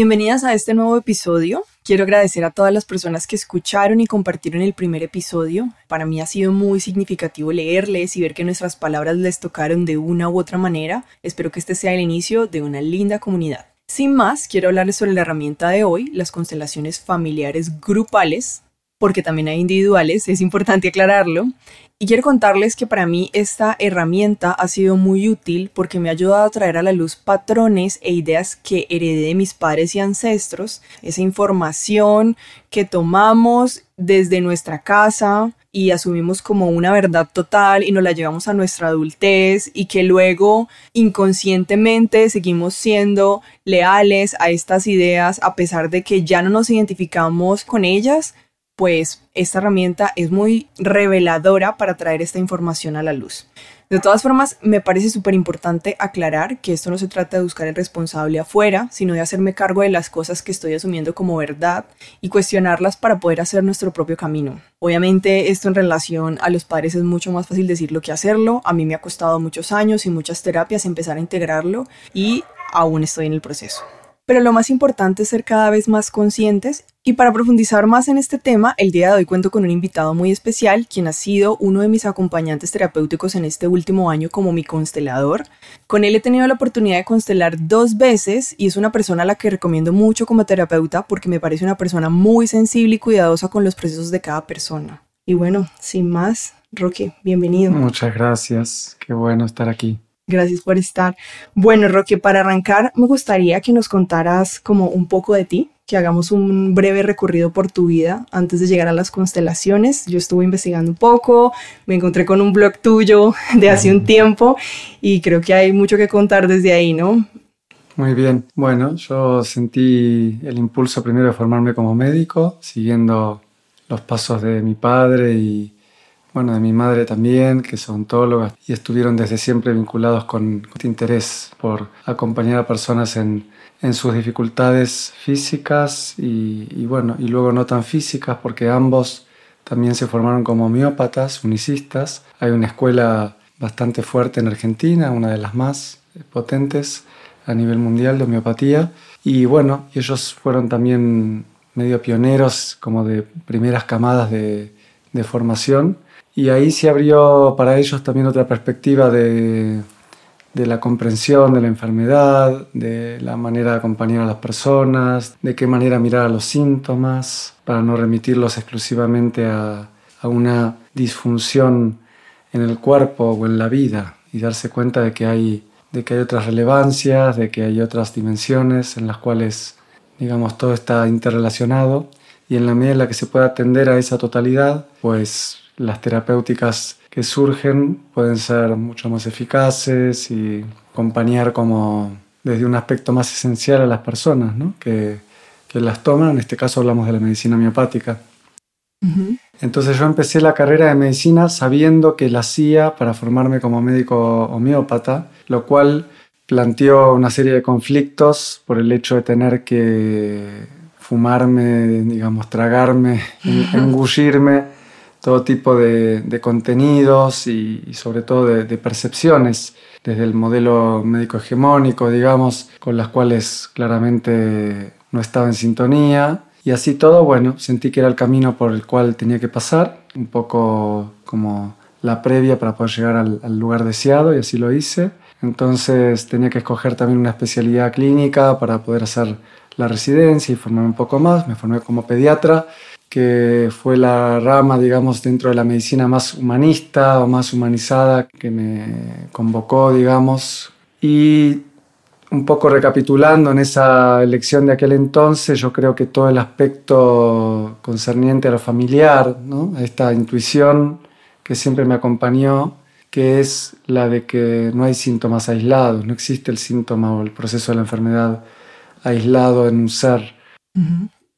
Bienvenidas a este nuevo episodio. Quiero agradecer a todas las personas que escucharon y compartieron el primer episodio. Para mí ha sido muy significativo leerles y ver que nuestras palabras les tocaron de una u otra manera. Espero que este sea el inicio de una linda comunidad. Sin más, quiero hablarles sobre la herramienta de hoy, las constelaciones familiares grupales, porque también hay individuales, es importante aclararlo. Y quiero contarles que para mí esta herramienta ha sido muy útil porque me ha ayudado a traer a la luz patrones e ideas que heredé de mis padres y ancestros, esa información que tomamos desde nuestra casa y asumimos como una verdad total y nos la llevamos a nuestra adultez y que luego inconscientemente seguimos siendo leales a estas ideas a pesar de que ya no nos identificamos con ellas, pues esta herramienta es muy reveladora para traer esta información a la luz. De todas formas, me parece súper importante aclarar que esto no se trata de buscar el responsable afuera, sino de hacerme cargo de las cosas que estoy asumiendo como verdad y cuestionarlas para poder hacer nuestro propio camino. Obviamente esto en relación a los padres es mucho más fácil decirlo que hacerlo. A mí me ha costado muchos años y muchas terapias empezar a integrarlo y aún estoy en el proceso pero lo más importante es ser cada vez más conscientes y para profundizar más en este tema, el día de hoy cuento con un invitado muy especial, quien ha sido uno de mis acompañantes terapéuticos en este último año como mi constelador. Con él he tenido la oportunidad de constelar dos veces y es una persona a la que recomiendo mucho como terapeuta porque me parece una persona muy sensible y cuidadosa con los procesos de cada persona. Y bueno, sin más, Roque, bienvenido. Muchas gracias, qué bueno estar aquí. Gracias por estar. Bueno, Roque, para arrancar, me gustaría que nos contaras como un poco de ti, que hagamos un breve recorrido por tu vida antes de llegar a las constelaciones. Yo estuve investigando un poco, me encontré con un blog tuyo de hace un tiempo y creo que hay mucho que contar desde ahí, ¿no? Muy bien. Bueno, yo sentí el impulso primero de formarme como médico, siguiendo los pasos de mi padre y bueno, de mi madre también, que son ontólogas y estuvieron desde siempre vinculados con este interés por acompañar a personas en, en sus dificultades físicas y, bueno, y luego no tan físicas porque ambos también se formaron como homeópatas, unicistas. Hay una escuela bastante fuerte en Argentina, una de las más potentes a nivel mundial de homeopatía. Y bueno, ellos fueron también medio pioneros como de primeras camadas de, de formación y ahí se abrió para ellos también otra perspectiva de, de la comprensión de la enfermedad, de la manera de acompañar a las personas, de qué manera mirar a los síntomas, para no remitirlos exclusivamente a, a una disfunción en el cuerpo o en la vida y darse cuenta de que hay de que hay otras relevancias, de que hay otras dimensiones en las cuales, digamos, todo está interrelacionado. Y en la medida en la que se pueda atender a esa totalidad, pues las terapéuticas que surgen pueden ser mucho más eficaces y acompañar como desde un aspecto más esencial a las personas ¿no? que, que, las toman. En este caso hablamos de la medicina homeopática. Entonces yo empecé la carrera de medicina sabiendo que la hacía para formarme como médico homeópata, lo cual planteó una serie de conflictos por el hecho de tener que fumarme, digamos, tragarme, engullirme todo tipo de, contenidos y, sobre todo de, percepciones, desde el modelo médico hegemónico, digamos, con las cuales claramente no estaba en sintonía. Y así todo, bueno, sentí que era el camino por el cual tenía que pasar, un poco como la previa para poder llegar al, al lugar deseado y así lo hice. Entonces tenía que escoger también una especialidad clínica para poder hacer la residencia y formarme un poco más. Me formé como pediatra que fue la rama, digamos, dentro de la medicina más humanista o más humanizada que me convocó, digamos. Y un poco recapitulando en esa elección de aquel entonces, yo creo que todo el aspecto concerniente a lo familiar, ¿no? a esta intuición que siempre me acompañó, que es la de que no hay síntomas aislados, no existe el síntoma o el proceso de la enfermedad aislado en un ser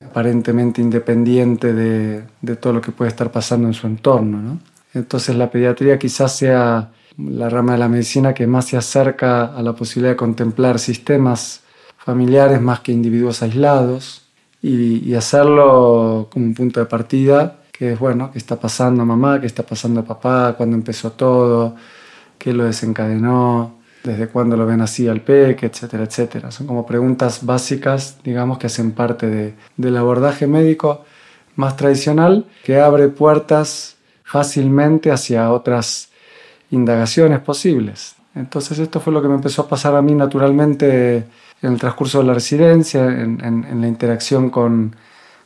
aparentemente independiente de, de, todo lo que puede estar pasando en su entorno. ¿no? Entonces la pediatría quizás sea la rama de la medicina que más se acerca a la posibilidad de contemplar sistemas familiares más que individuos aislados y, y hacerlo como un punto de partida, que es, bueno, qué está pasando mamá, qué está pasando papá, cuándo empezó todo, qué lo desencadenó, desde cuándo lo ven así al peque, etcétera, etcétera. Son como preguntas básicas, digamos, que hacen parte de, del abordaje médico más tradicional, que abre puertas fácilmente hacia otras indagaciones posibles. Entonces esto fue lo que me empezó a pasar a mí naturalmente en el transcurso de la residencia, en, la interacción con,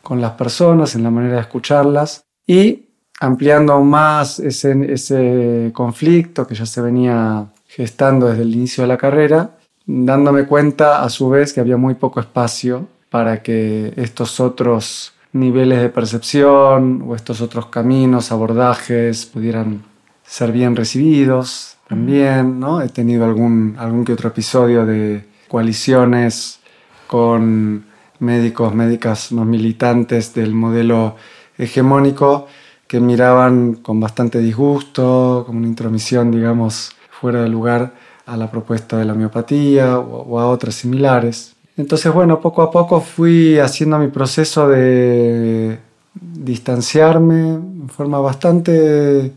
con, las personas, en la manera de escucharlas y ampliando aún más ese, ese conflicto que ya se venía gestando desde el inicio de la carrera, dándome cuenta a su vez que había muy poco espacio para que estos otros niveles de percepción o estos otros caminos, abordajes pudieran ser bien recibidos también, ¿no? He tenido algún, algún que otro episodio de coaliciones con médicos, médicas más militantes del modelo hegemónico que miraban con bastante disgusto, como una intromisión, digamos, fuera de lugar a la propuesta de la homeopatía o, a otras similares. Entonces, bueno, poco a poco fui haciendo mi proceso de distanciarme en forma bastante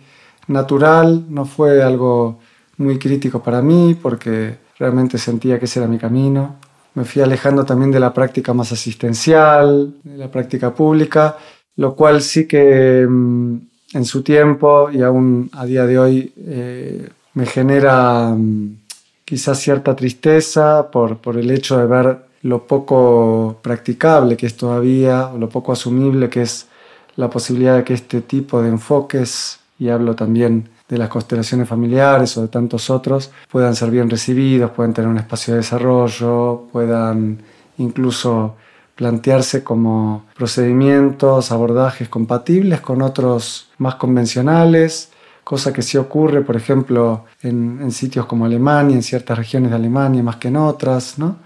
natural, no fue algo muy crítico para mí porque realmente sentía que ese era mi camino. Me fui alejando también de la práctica más asistencial, de la práctica pública, lo cual sí que mm, en su tiempo y aún a día de hoy eh, me genera mm, quizás cierta tristeza por, por el hecho de ver lo poco practicable que es todavía, lo poco asumible que es la posibilidad de que este tipo de enfoques, y hablo también de las constelaciones familiares o de tantos otros, puedan ser bien recibidos, puedan tener un espacio de desarrollo, puedan incluso plantearse como procedimientos, abordajes compatibles con otros más convencionales, cosa que sí ocurre, por ejemplo, en, sitios como Alemania, en ciertas regiones de Alemania más que en otras, ¿no?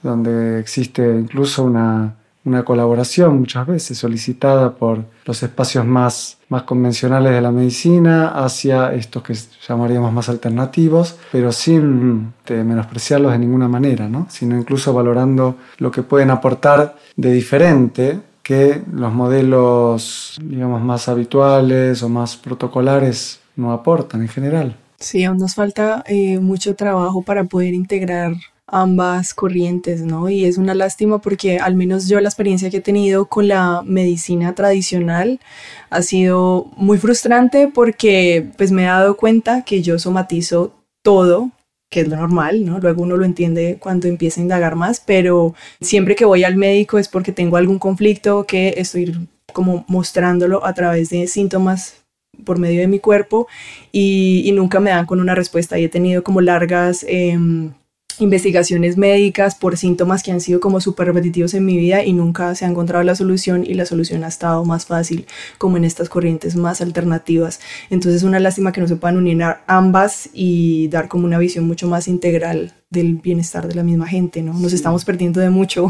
donde existe incluso una, una, colaboración muchas veces solicitada por los espacios más, más convencionales de la medicina hacia estos que llamaríamos más alternativos, pero sin menospreciarlos de ninguna manera, ¿no? sino incluso valorando lo que pueden aportar de diferente que los modelos, digamos, más habituales o más protocolares no aportan en general. Sí, aún nos falta eh, mucho trabajo para poder integrar ambas corrientes, ¿no? Y es una lástima porque al menos yo la experiencia que he tenido con la medicina tradicional ha sido muy frustrante porque pues me he dado cuenta que yo somatizo todo que es lo normal, ¿no? Luego uno lo entiende cuando empieza a indagar más, pero siempre que voy al médico es porque tengo algún conflicto que estoy como mostrándolo a través de síntomas por medio de mi cuerpo y, nunca me dan con una respuesta y he tenido como largas... Em, investigaciones médicas por síntomas que han sido como súper repetitivos en mi vida y nunca se ha encontrado la solución y la solución ha estado más fácil como en estas corrientes más alternativas. Entonces es una lástima que no se puedan unir ambas y dar como una visión mucho más integral del bienestar de la misma gente, ¿no? Nos estamos perdiendo de mucho.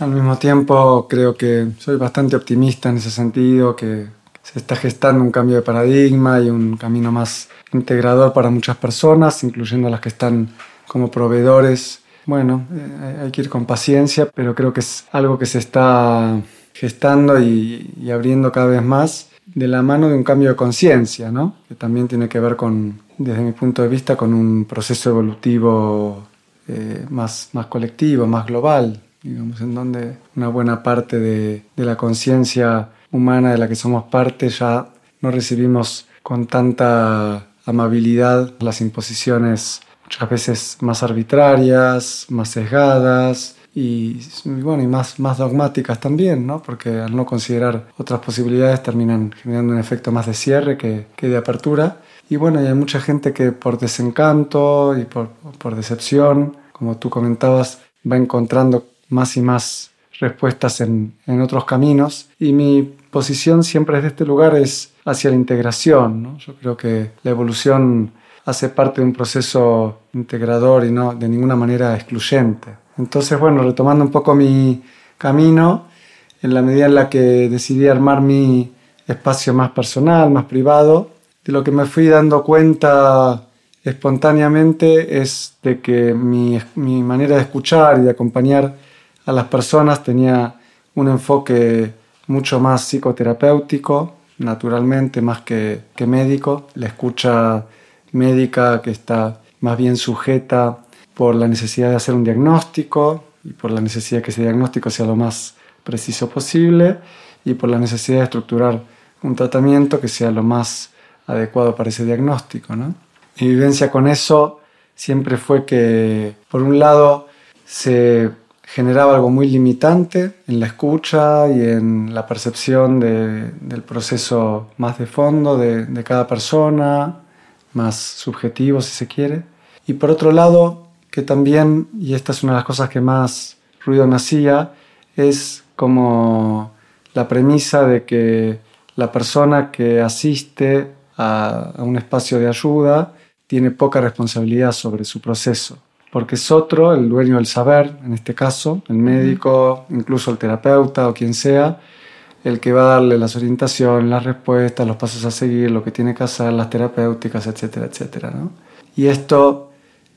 Al mismo tiempo creo que soy bastante optimista en ese sentido, que se está gestando un cambio de paradigma y un camino más integrador para muchas personas, incluyendo las que están como proveedores. Bueno, eh, hay que ir con paciencia, pero creo que es algo que se está gestando y, abriendo cada vez más de la mano de un cambio de conciencia, ¿no? que también tiene que ver con, desde mi punto de vista, con un proceso evolutivo eh, más, más colectivo, más global, digamos, en donde una buena parte de, de la conciencia humana de la que somos parte ya no recibimos con tanta amabilidad las imposiciones muchas veces más arbitrarias, más sesgadas y, bueno, y más, más dogmáticas también, ¿no? porque al no considerar otras posibilidades terminan generando un efecto más de cierre que, que de apertura. Y bueno, y hay mucha gente que por desencanto y por, por decepción, como tú comentabas, va encontrando más y más respuestas en, en, otros caminos. Y mi posición siempre desde este lugar es hacia la integración. ¿no? Yo creo que la evolución hace parte de un proceso integrador y no de ninguna manera excluyente. Entonces, bueno, retomando un poco mi camino, en la medida en la que decidí armar mi espacio más personal, más privado, de lo que me fui dando cuenta espontáneamente es de que mi, mi manera de escuchar y de acompañar a las personas tenía un enfoque mucho más psicoterapéutico, naturalmente, más que, que médico. La escucha médica que está más bien sujeta por la necesidad de hacer un diagnóstico y por la necesidad de que ese diagnóstico sea lo más preciso posible y por la necesidad de estructurar un tratamiento que sea lo más adecuado para ese diagnóstico. ¿no? Mi vivencia con eso siempre fue que, por un lado, se generaba algo muy limitante en la escucha y en la percepción del proceso más de fondo de, de, cada persona, más subjetivo si se quiere. Y por otro lado, que también, y esta es una de las cosas que más ruido me hacía, es como la premisa de que la persona que asiste a, un espacio de ayuda tiene poca responsabilidad sobre su proceso, porque es otro, el dueño del saber, en este caso, el médico, incluso el terapeuta o quien sea, el que va a darle las orientaciones, las respuestas, los pasos a seguir, lo que tiene que hacer, las terapéuticas, etcétera, etcétera. Y esto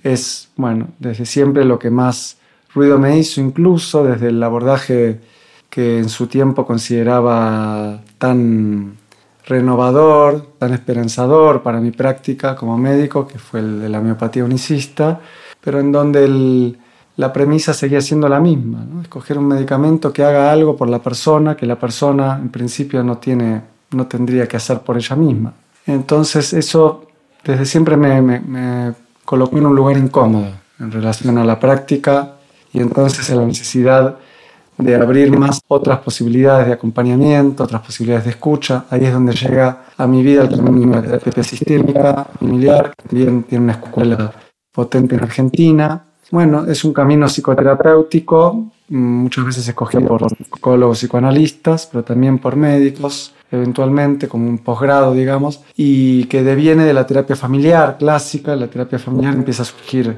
es, bueno, desde siempre lo que más ruido me hizo, incluso desde el abordaje que en su tiempo consideraba tan renovador, tan esperanzador para mi práctica como médico, que fue el de la homeopatía unicista, pero en donde la premisa seguía siendo la misma, escoger un medicamento que haga algo por la persona, que la persona en principio no, tiene, no tendría que hacer por ella misma. Entonces eso desde siempre me, me en un lugar incómodo en relación a la práctica y entonces a la necesidad de abrir más otras posibilidades de acompañamiento, otras posibilidades de escucha. Ahí es donde llega a mi vida el término de terapia sistémica, familiar, que también tiene una escuela potente en Argentina. Bueno, es un camino psicoterapéutico, muchas veces escogido por psicólogos, psicoanalistas, pero también por médicos, eventualmente como un posgrado, digamos, y que deviene de la terapia familiar clásica. La terapia familiar empieza a surgir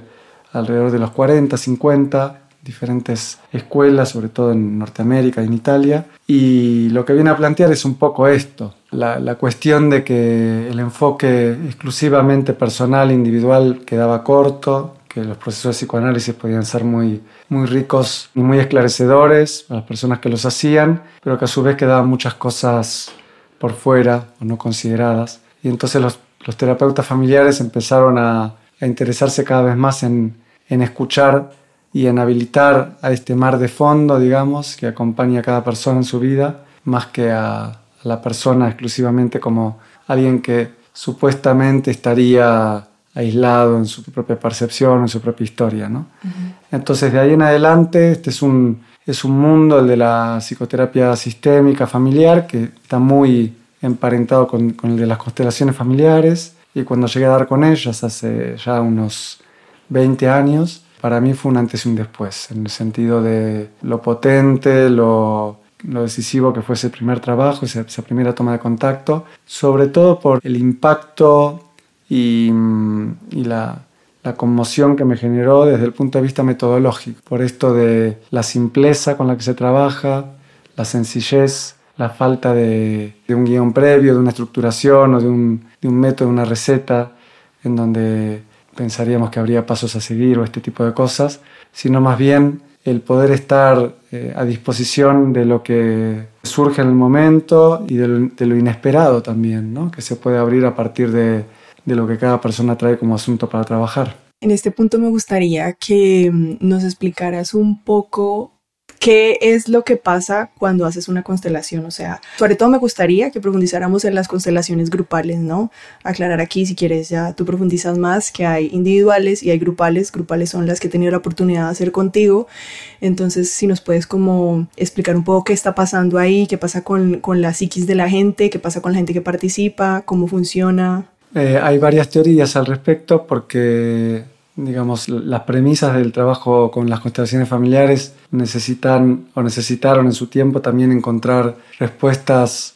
alrededor de los 40, 50, diferentes escuelas, sobre todo en Norteamérica y en Italia. Y lo que viene a plantear es un poco esto, la, la, cuestión de que el enfoque exclusivamente personal, individual, quedaba corto, que los procesos de psicoanálisis podían ser muy, muy ricos y muy esclarecedores para las personas que los hacían, pero que a su vez quedaban muchas cosas por fuera o no consideradas. Y entonces los, los terapeutas familiares empezaron a, a interesarse cada vez más en, en escuchar y en habilitar a este mar de fondo, digamos, que acompaña a cada persona en su vida, más que a, la persona exclusivamente como alguien que supuestamente estaría aislado en su propia percepción, en su propia historia. ¿no? Entonces, de ahí en adelante, este es un, es un mundo, el de la psicoterapia sistémica familiar, que está muy emparentado con, con, el de las constelaciones familiares. Y cuando llegué a dar con ellas hace ya unos 20 años, para mí fue un antes y un después, en el sentido de lo potente, lo, lo decisivo que fue ese primer trabajo, esa, esa, primera toma de contacto, sobre todo por el impacto y, y la, la, conmoción que me generó desde el punto de vista metodológico, por esto de la simpleza con la que se trabaja, la sencillez, la falta de, de un guion previo, de una estructuración o de un, de un método, una receta, en donde pensaríamos que habría pasos a seguir o este tipo de cosas, sino más bien el poder estar eh, a disposición de lo que surge en el momento y de lo, de lo inesperado también, ¿no? que se puede abrir a partir de, de lo que cada persona trae como asunto para trabajar. En este punto me gustaría que mm, nos explicaras un poco ¿Qué es lo que pasa cuando haces una constelación? O sea, sobre todo me gustaría que profundizáramos en las constelaciones grupales, ¿no? Aclarar aquí, si quieres, ya tú profundizas más, que hay individuales y hay grupales. Grupales son las que he tenido la oportunidad de hacer contigo. Entonces, si nos puedes como explicar un poco qué está pasando ahí, qué pasa con, con la psiquis de la gente, qué pasa con la gente que participa, cómo funciona. Eh, hay varias teorías al respecto porque digamos, las premisas del trabajo con las constelaciones familiares necesitan o necesitaron en su tiempo también encontrar respuestas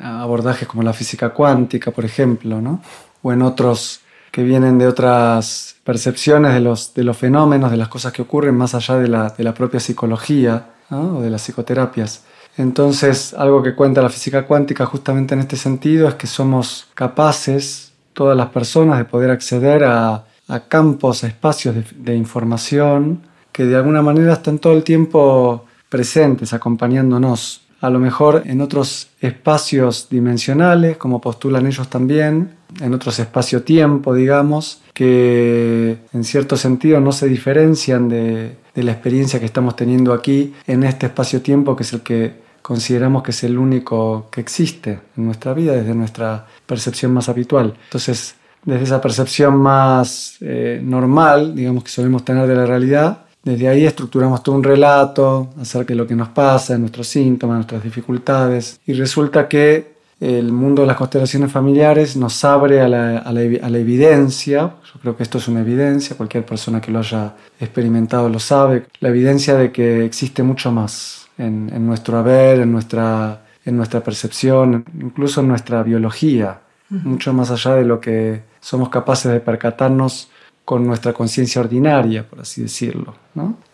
a abordajes como la física cuántica, por ejemplo, ¿no? o en otros que vienen de otras percepciones de los, de los fenómenos, de las cosas que ocurren más allá de la, de la propia psicología o de las psicoterapias. Entonces, algo que cuenta la física cuántica justamente en este sentido es que somos capaces, todas las personas, de poder acceder a campos, espacios de, de, información que de alguna manera están todo el tiempo presentes, acompañándonos. a lo mejor en otros espacios dimensionales, como postulan ellos también, en otros espacio-tiempo, digamos, que en cierto sentido no se diferencian de, de la experiencia que estamos teniendo aquí en este espacio-tiempo, que es el que consideramos que es el único que existe en nuestra vida desde nuestra percepción más habitual. Entonces, desde esa percepción más eh, normal, digamos que solemos tener de la realidad, desde ahí estructuramos todo un relato acerca de lo que nos pasa, nuestros síntomas, nuestras dificultades, y resulta que el mundo de las constelaciones familiares nos abre a la, a la, evidencia, yo creo que esto es una evidencia, cualquier persona que lo haya experimentado lo sabe, la evidencia de que existe mucho más, en, nuestro haber, en nuestra, en nuestra percepción, incluso en nuestra biología, mucho más allá de lo que somos capaces de percatarnos con nuestra conciencia ordinaria, por así decirlo.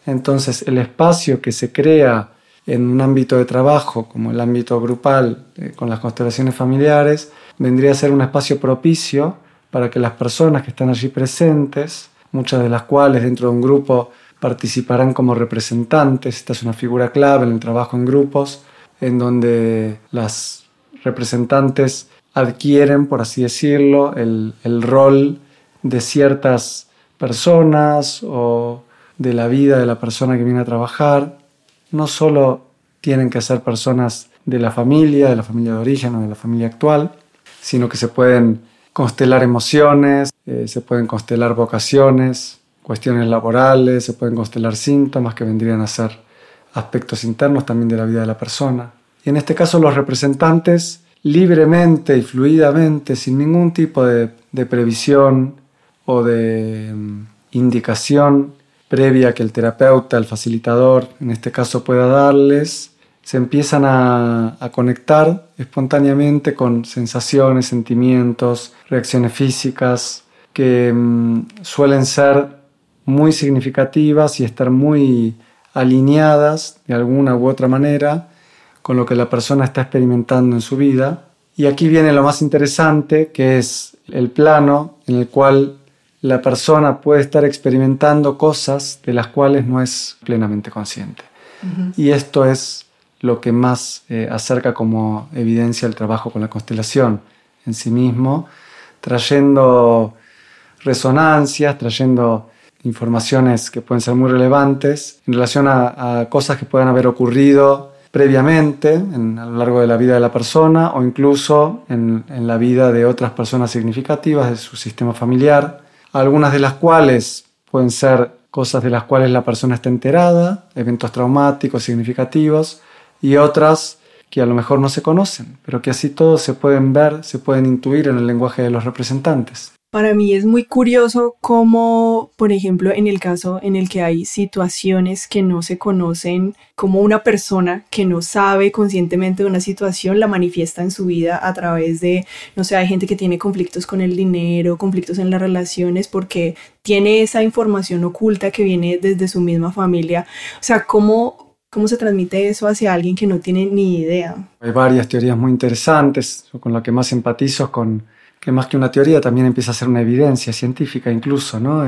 Entonces, el espacio que se crea en un ámbito de trabajo, como el ámbito grupal, eh, con las constelaciones familiares, vendría a ser un espacio propicio para que las personas que están allí presentes, muchas de las cuales dentro de un grupo participarán como representantes. Esta es una figura clave en el trabajo en grupos, en donde las representantes adquieren, por así decirlo, el, rol de ciertas personas o de la vida de la persona que viene a trabajar. No solo tienen que ser personas de la familia, de la familia de origen o de la familia actual, sino que se pueden constelar emociones, eh, se pueden constelar vocaciones, cuestiones laborales, se pueden constelar síntomas que vendrían a ser aspectos internos también de la vida de la persona. Y en este caso los representantes libremente y fluidamente, sin ningún tipo de, previsión o de mm, indicación previa que el terapeuta, el facilitador, en este caso pueda darles, se empiezan a, conectar espontáneamente con sensaciones, sentimientos, reacciones físicas que mm, suelen ser muy significativas y estar muy alineadas de alguna u otra manera con lo que la persona está experimentando en su vida. Y aquí viene lo más interesante, que es el plano en el cual la persona puede estar experimentando cosas de las cuales no es plenamente consciente. Y esto es lo que más eh, acerca como evidencia el trabajo con la constelación en sí mismo, trayendo resonancias, trayendo informaciones que pueden ser muy relevantes en relación a, cosas que puedan haber ocurrido previamente en, a lo largo de la vida de la persona o incluso en, en, la vida de otras personas significativas de su sistema familiar, algunas de las cuales pueden ser cosas de las cuales la persona está enterada, eventos traumáticos significativos, y otras que a lo mejor no se conocen, pero que así todos se pueden ver, se pueden intuir en el lenguaje de los representantes. Para mí es muy curioso cómo, por ejemplo, en el caso en el que hay situaciones que no se conocen, como una persona que no sabe conscientemente de una situación la manifiesta en su vida a través de, no sé, hay gente que tiene conflictos con el dinero, conflictos en las relaciones porque tiene esa información oculta que viene desde su misma familia. O sea, ¿cómo, ¿Cómo se transmite eso hacia alguien que no tiene ni idea? Hay varias teorías muy interesantes, con la que más empatizo con que más que una teoría también empieza a ser una evidencia científica incluso, ¿no?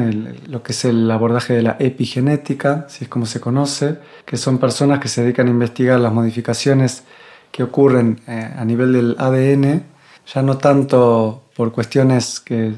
lo que es el abordaje de la epigenética, si es como se conoce, que son personas que se dedican a investigar las modificaciones que ocurren eh, a nivel del ADN, ya no tanto por cuestiones que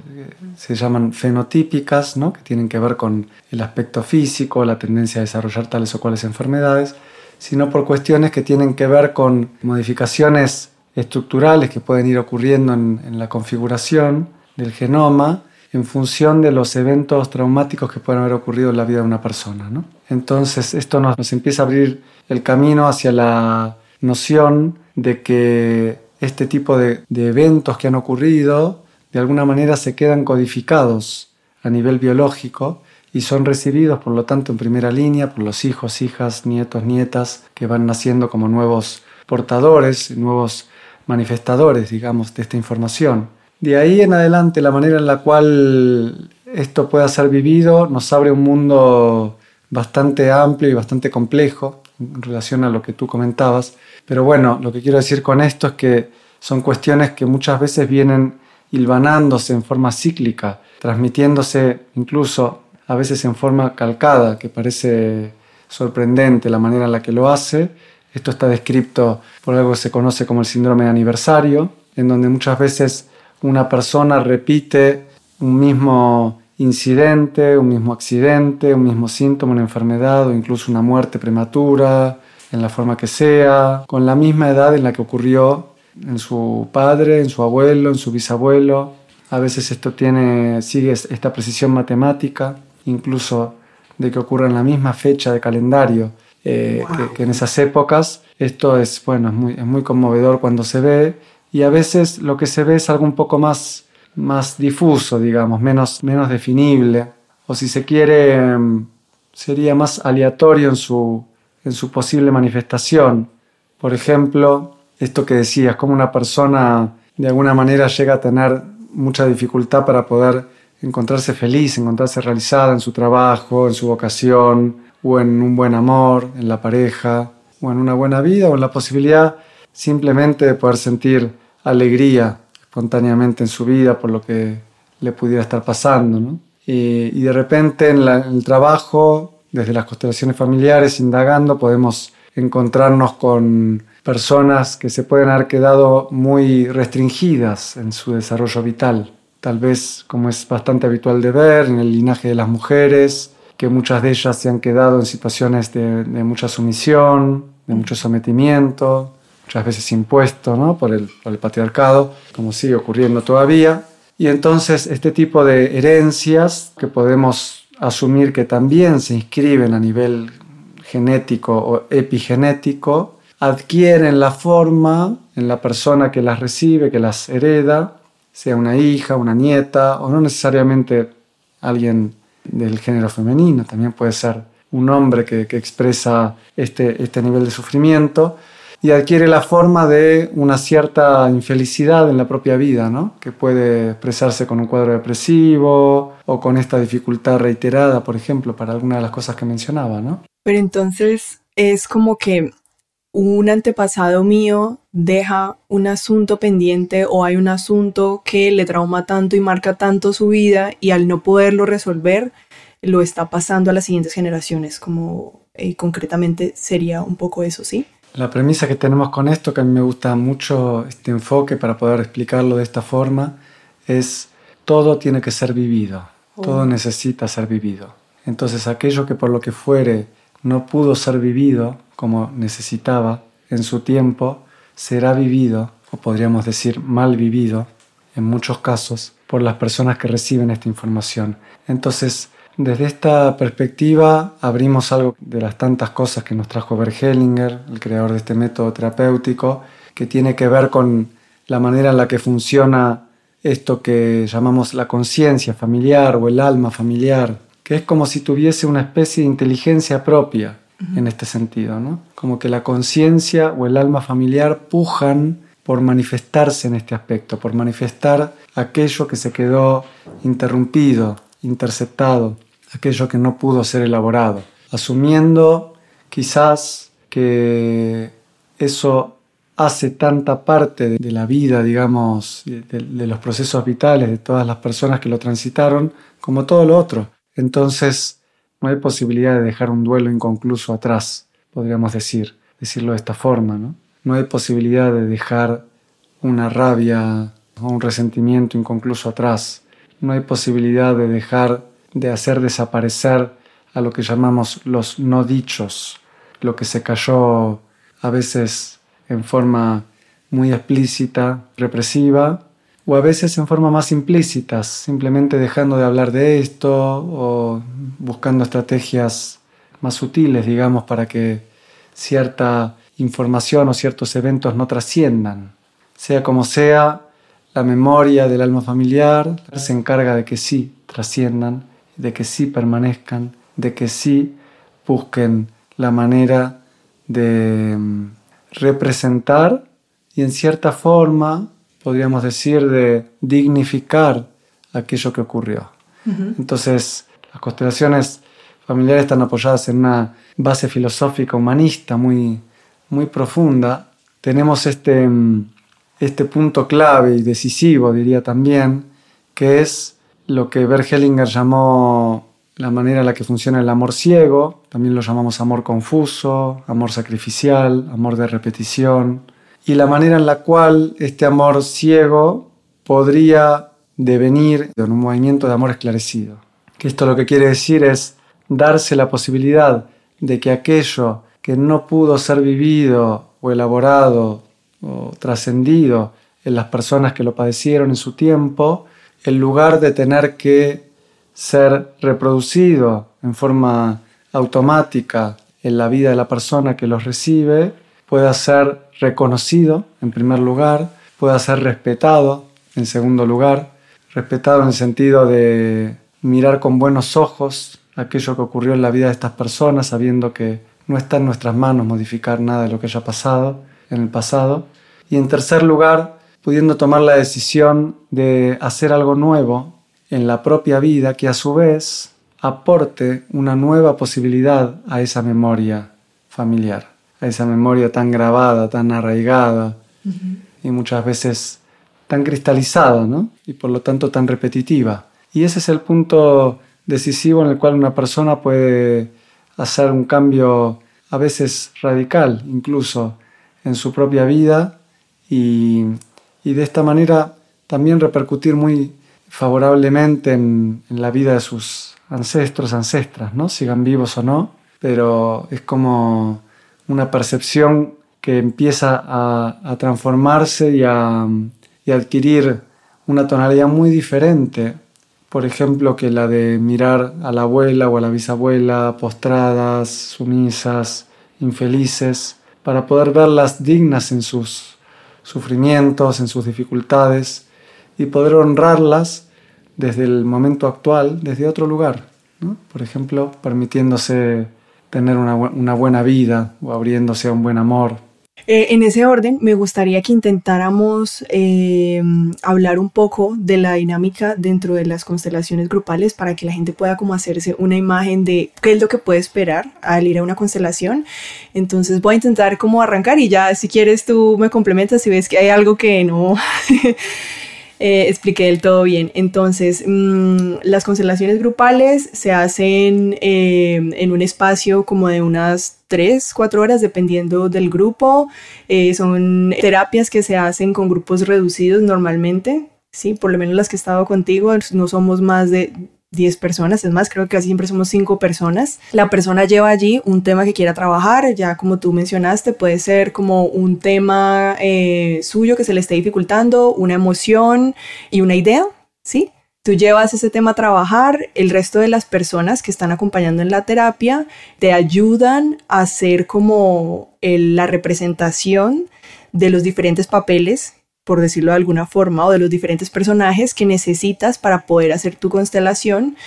se llaman fenotípicas, ¿no? que tienen que ver con el aspecto físico, la tendencia a desarrollar tales o cuales enfermedades, sino por cuestiones que tienen que ver con modificaciones estructurales que pueden ir ocurriendo en, la configuración del genoma en función de los eventos traumáticos que pueden haber ocurrido en la vida de una persona. Entonces esto nos, empieza a abrir el camino hacia la noción de que este tipo de, de eventos que han ocurrido de alguna manera se quedan codificados a nivel biológico y son recibidos, por lo tanto, en primera línea por los hijos, hijas, nietos, nietas que van naciendo como nuevos portadores, nuevos manifestadores, digamos, de esta información. De ahí en adelante, la manera en la cual esto pueda ser vivido nos abre un mundo bastante amplio y bastante complejo en relación a lo que tú comentabas. Pero bueno, lo que quiero decir con esto es que son cuestiones que muchas veces vienen hilvanándose en forma cíclica, transmitiéndose incluso a veces en forma calcada, que parece sorprendente la manera en la que lo hace, Esto está descrito por algo que se conoce como el síndrome de aniversario, en donde muchas veces una persona repite un mismo incidente, un mismo accidente, un mismo síntoma, una enfermedad o incluso una muerte prematura, en la forma que sea, con la misma edad en la que ocurrió en su padre, en su abuelo, en su bisabuelo. A veces esto tiene, sigue esta precisión matemática, incluso de que ocurra en la misma fecha de calendario eh, que, en esas épocas. Esto es, bueno, es muy, conmovedor cuando se ve y a veces lo que se ve es algo un poco más más difuso, digamos, menos, menos definible, o si se quiere, em, sería más aleatorio en su, en su posible manifestación. Por ejemplo, esto que decías, como una persona de alguna manera llega a tener mucha dificultad para poder encontrarse feliz, encontrarse realizada en su trabajo, en su vocación, en un buen amor, en la pareja, o en una buena vida, o en la posibilidad simplemente de poder sentir alegría espontáneamente en su vida por lo que le pudiera estar pasando. Y, de repente en, el trabajo, desde las constelaciones familiares, indagando, podemos encontrarnos con personas que se pueden haber quedado muy restringidas en su desarrollo vital. Tal vez, como es bastante habitual de ver, en el linaje de las mujeres, que muchas de ellas se han quedado en situaciones de, mucha sumisión, de mucho sometimiento, muchas veces impuesto ¿no? por, el, por el patriarcado, como sigue ocurriendo todavía. Y entonces este tipo de herencias que podemos asumir que también se inscriben a nivel genético o epigenético, adquieren la forma en la persona que las recibe, que las hereda, sea una hija, una nieta o no necesariamente alguien del género femenino, también puede ser un hombre que, expresa este, este nivel de sufrimiento y adquiere la forma de una cierta infelicidad en la propia vida, ¿no? que puede expresarse con un cuadro depresivo o con esta dificultad reiterada, por ejemplo, para alguna de las cosas que mencionaba. ¿no? Pero entonces es como que un antepasado mío deja un asunto pendiente o hay un asunto que le trauma tanto y marca tanto su vida y al no poderlo resolver lo está pasando a las siguientes generaciones, como eh, concretamente sería un poco eso, ¿sí? La premisa que tenemos con esto, que a mí me gusta mucho este enfoque para poder explicarlo de esta forma, es todo tiene que ser vivido, todo oh. necesita ser vivido. Entonces aquello que por lo que fuere no pudo ser vivido como necesitaba en su tiempo, será vivido, o podríamos decir mal vivido, en muchos casos, por las personas que reciben esta información. Entonces, desde esta perspectiva abrimos algo de las tantas cosas que nos trajo Bert Hellinger, el creador de este método terapéutico, que tiene que ver con la manera en la que funciona esto que llamamos la conciencia familiar o el alma familiar, que es como si tuviese una especie de inteligencia propia en este sentido, ¿no? Como que la conciencia o el alma familiar pujan por manifestarse en este aspecto, por manifestar aquello que se quedó interrumpido, interceptado aquello que no pudo ser elaborado, asumiendo quizás que eso hace tanta parte de la vida, digamos, de, los procesos vitales de todas las personas que lo transitaron, como todo lo otro. Entonces, no hay posibilidad de dejar un duelo inconcluso atrás, podríamos decir, decirlo de esta forma, ¿no? No hay posibilidad de dejar una rabia o un resentimiento inconcluso atrás. No hay posibilidad de dejar de hacer desaparecer a lo que llamamos los no dichos, lo que se cayó a veces en forma muy explícita, represiva, o a veces en forma más implícitas, simplemente dejando de hablar de esto o buscando estrategias más sutiles, digamos, para que cierta información o ciertos eventos no trasciendan. Sea como sea, la memoria del alma familiar se encarga de que sí trasciendan de que sí permanezcan, de que sí busquen la manera de mm, representar y en cierta forma, podríamos decir, de dignificar aquello que ocurrió. Entonces, las constelaciones familiares están apoyadas en una base filosófica humanista muy, muy profunda. Tenemos este, mm, este punto clave y decisivo, diría también, que es lo que Bert Hellinger llamó la manera en la que funciona el amor ciego, también lo llamamos amor confuso, amor sacrificial, amor de repetición, y la manera en la cual este amor ciego podría devenir en un movimiento de amor esclarecido. Que esto lo que quiere decir es darse la posibilidad de que aquello que no pudo ser vivido o elaborado o trascendido en las personas que lo padecieron en su tiempo, en lugar de tener que ser reproducido en forma automática en la vida de la persona que los recibe, pueda ser reconocido en primer lugar, pueda ser respetado en segundo lugar, respetado en el sentido de mirar con buenos ojos aquello que ocurrió en la vida de estas personas, sabiendo que no está en nuestras manos modificar nada de lo que haya pasado en el pasado. Y en tercer lugar, pudiendo tomar la decisión de hacer algo nuevo en la propia vida que a su vez aporte una nueva posibilidad a esa memoria familiar, esa memoria tan grabada, tan arraigada y muchas veces tan cristalizada, ¿no? Y por lo tanto tan repetitiva. Y ese es el punto decisivo en el cual una persona puede hacer un cambio a veces radical, incluso en su propia vida, y, y de esta manera también repercutir muy favorablemente en, la vida de sus ancestros, ancestras, ¿no? sigan vivos o no, pero es como una percepción que empieza a, transformarse y a, adquirir una tonalidad muy diferente, por ejemplo, que la de mirar a la abuela o a la bisabuela postradas, sumisas, infelices, para poder verlas dignas en sus sufrimientos, en sus dificultades, y poder honrarlas desde el momento actual, desde otro lugar. Por ejemplo, permitiéndose tener una, una, buena vida o abriéndose a un buen amor. Eh, en ese orden, me gustaría que intentáramos eh, hablar un poco de la dinámica dentro de las constelaciones grupales para que la gente pueda como hacerse una imagen de qué es lo que puede esperar al ir a una constelación. Entonces voy a intentar como arrancar y ya si quieres tú me complementas si ves que hay algo que no eh, expliqué del todo bien. Entonces, mm, las constelaciones grupales se hacen eh, en un espacio como de unas 3, 4 horas dependiendo del grupo. Eh, son terapias que se hacen con grupos reducidos normalmente. Sí, por lo menos las que he estado contigo, no somos más de 10 personas, es más, creo que casi siempre somos 5 personas. La persona lleva allí un tema que quiera trabajar, ya como tú mencionaste, puede ser como un tema eh, suyo que se le esté dificultando, una emoción y una idea, ¿sí? Tú llevas ese tema a trabajar, el resto de las personas que están acompañando en la terapia te ayudan a hacer como la representación de los diferentes papeles por decirlo de alguna forma, o de los diferentes personajes que necesitas para poder hacer tu constelación.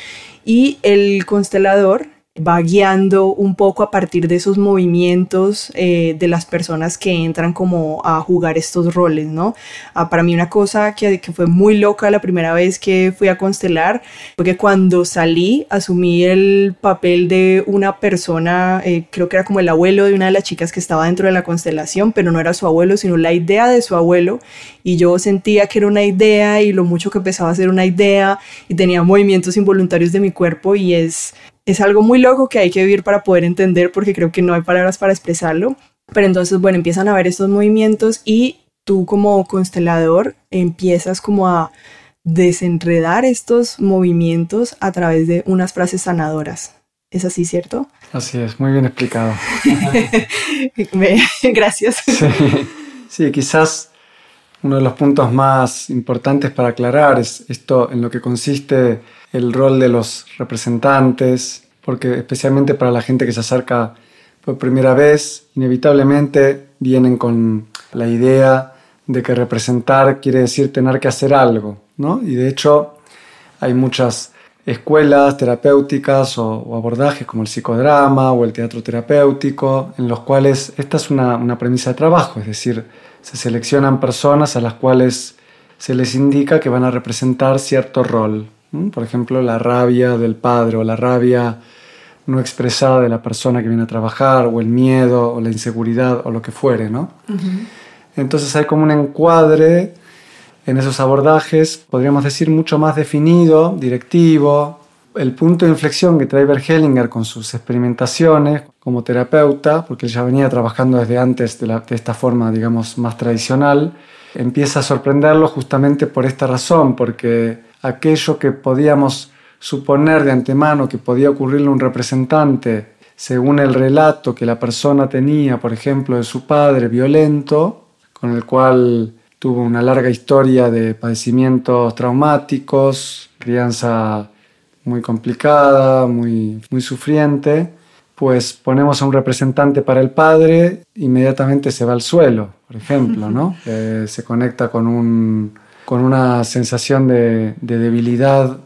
Y el constelador va guiando un poco a partir de esos movimientos eh, de las personas que entran como a jugar estos roles, ¿no? Ah, para mí una cosa que, que, fue muy loca la primera vez que fui a constelar fue que cuando salí asumí el papel de una persona, eh, creo que era como el abuelo de una de las chicas que estaba dentro de la constelación, pero no era su abuelo, sino la idea de su abuelo y yo sentía que era una idea y lo mucho que empezaba a ser una idea y tenía movimientos involuntarios de mi cuerpo y es es algo muy loco que hay que vivir para poder entender porque creo que no hay palabras para expresarlo. Pero entonces, bueno, empiezan a ver estos movimientos y tú como constelador empiezas como a desenredar estos movimientos a través de unas frases sanadoras. ¿Es así, cierto? Así es, muy bien explicado. Gracias. sí, quizás uno de los puntos más importantes para aclarar es esto en lo que consiste el rol de los representantes, porque especialmente para la gente que se acerca por primera vez, inevitablemente vienen con la idea de que representar quiere decir tener que hacer algo, ¿no? Y de hecho hay muchas escuelas terapéuticas o, abordajes como el psicodrama o el teatro terapéutico, en los cuales esta es una, una premisa de trabajo, es decir, se seleccionan personas a las cuales se les indica que van a representar cierto rol, por ejemplo, la rabia del padre o la rabia no expresada de la persona que viene a trabajar, o el miedo, o la inseguridad, o lo que fuere, ¿no? Entonces hay como un encuadre en esos abordajes, podríamos decir, mucho más definido, directivo, el punto de inflexión que trae Bergelinger con sus experimentaciones como terapeuta, porque él ya venía trabajando desde antes de, esta forma, digamos, más tradicional, empieza a sorprenderlo justamente por esta razón, porque aquello que podíamos suponer de antemano que podía ocurrirle a un representante según el relato que la persona tenía, por ejemplo, de su padre violento, con el cual tuvo una larga historia de padecimientos traumáticos, crianza muy complicada, muy, muy sufriente, pues ponemos a un representante para el padre, inmediatamente se va al suelo, por ejemplo, ¿no? Eh, se conecta con, un, con una sensación de, de debilidad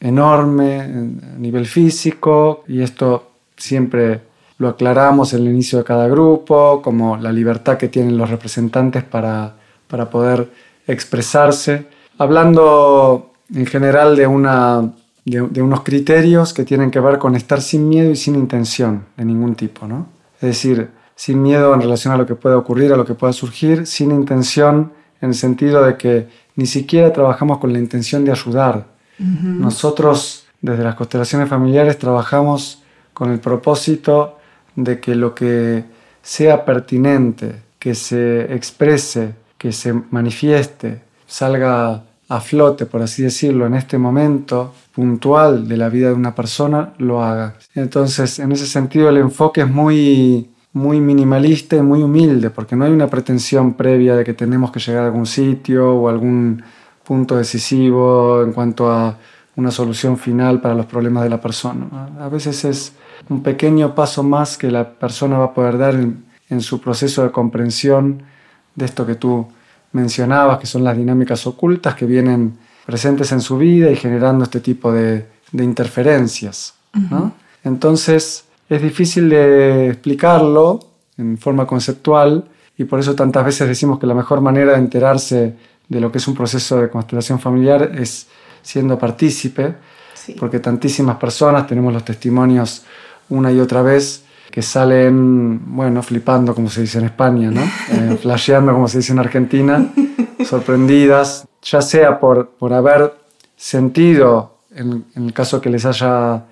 enorme a nivel físico y esto siempre lo aclaramos en el inicio de cada grupo, como la libertad que tienen los representantes para, para poder expresarse, hablando en general de una de, unos criterios que tienen que ver con estar sin miedo y sin intención de ningún tipo, ¿no? Es decir, sin miedo en relación a lo que pueda ocurrir, a lo que pueda surgir, sin intención en el sentido de que ni siquiera trabajamos con la intención de ayudar. Nosotros, desde las constelaciones familiares, trabajamos con el propósito de que lo que sea pertinente, que se exprese, que se manifieste, salga a flote, por así decirlo, en este momento puntual de la vida de una persona, lo haga. Entonces, en ese sentido, el enfoque es muy, muy minimalista y muy humilde, porque no hay una pretensión previa de que tenemos que llegar a algún sitio o algún punto decisivo en cuanto a una solución final para los problemas de la persona. A veces es un pequeño paso más que la persona va a poder dar en, en su proceso de comprensión de esto que tú mencionabas, que son las dinámicas ocultas que vienen presentes en su vida y generando este tipo de, de interferencias. ¿no? Entonces es difícil de explicarlo en forma conceptual y por eso tantas veces decimos que la mejor manera de enterarse de lo que es un proceso de constelación familiar es siendo partícipe, porque tantísimas personas tenemos los testimonios una y otra vez que salen, bueno, flipando, como se dice en España, ¿no? Eh, flasheando, como se dice en Argentina, sorprendidas, ya sea por, por haber sentido, en, el caso que les haya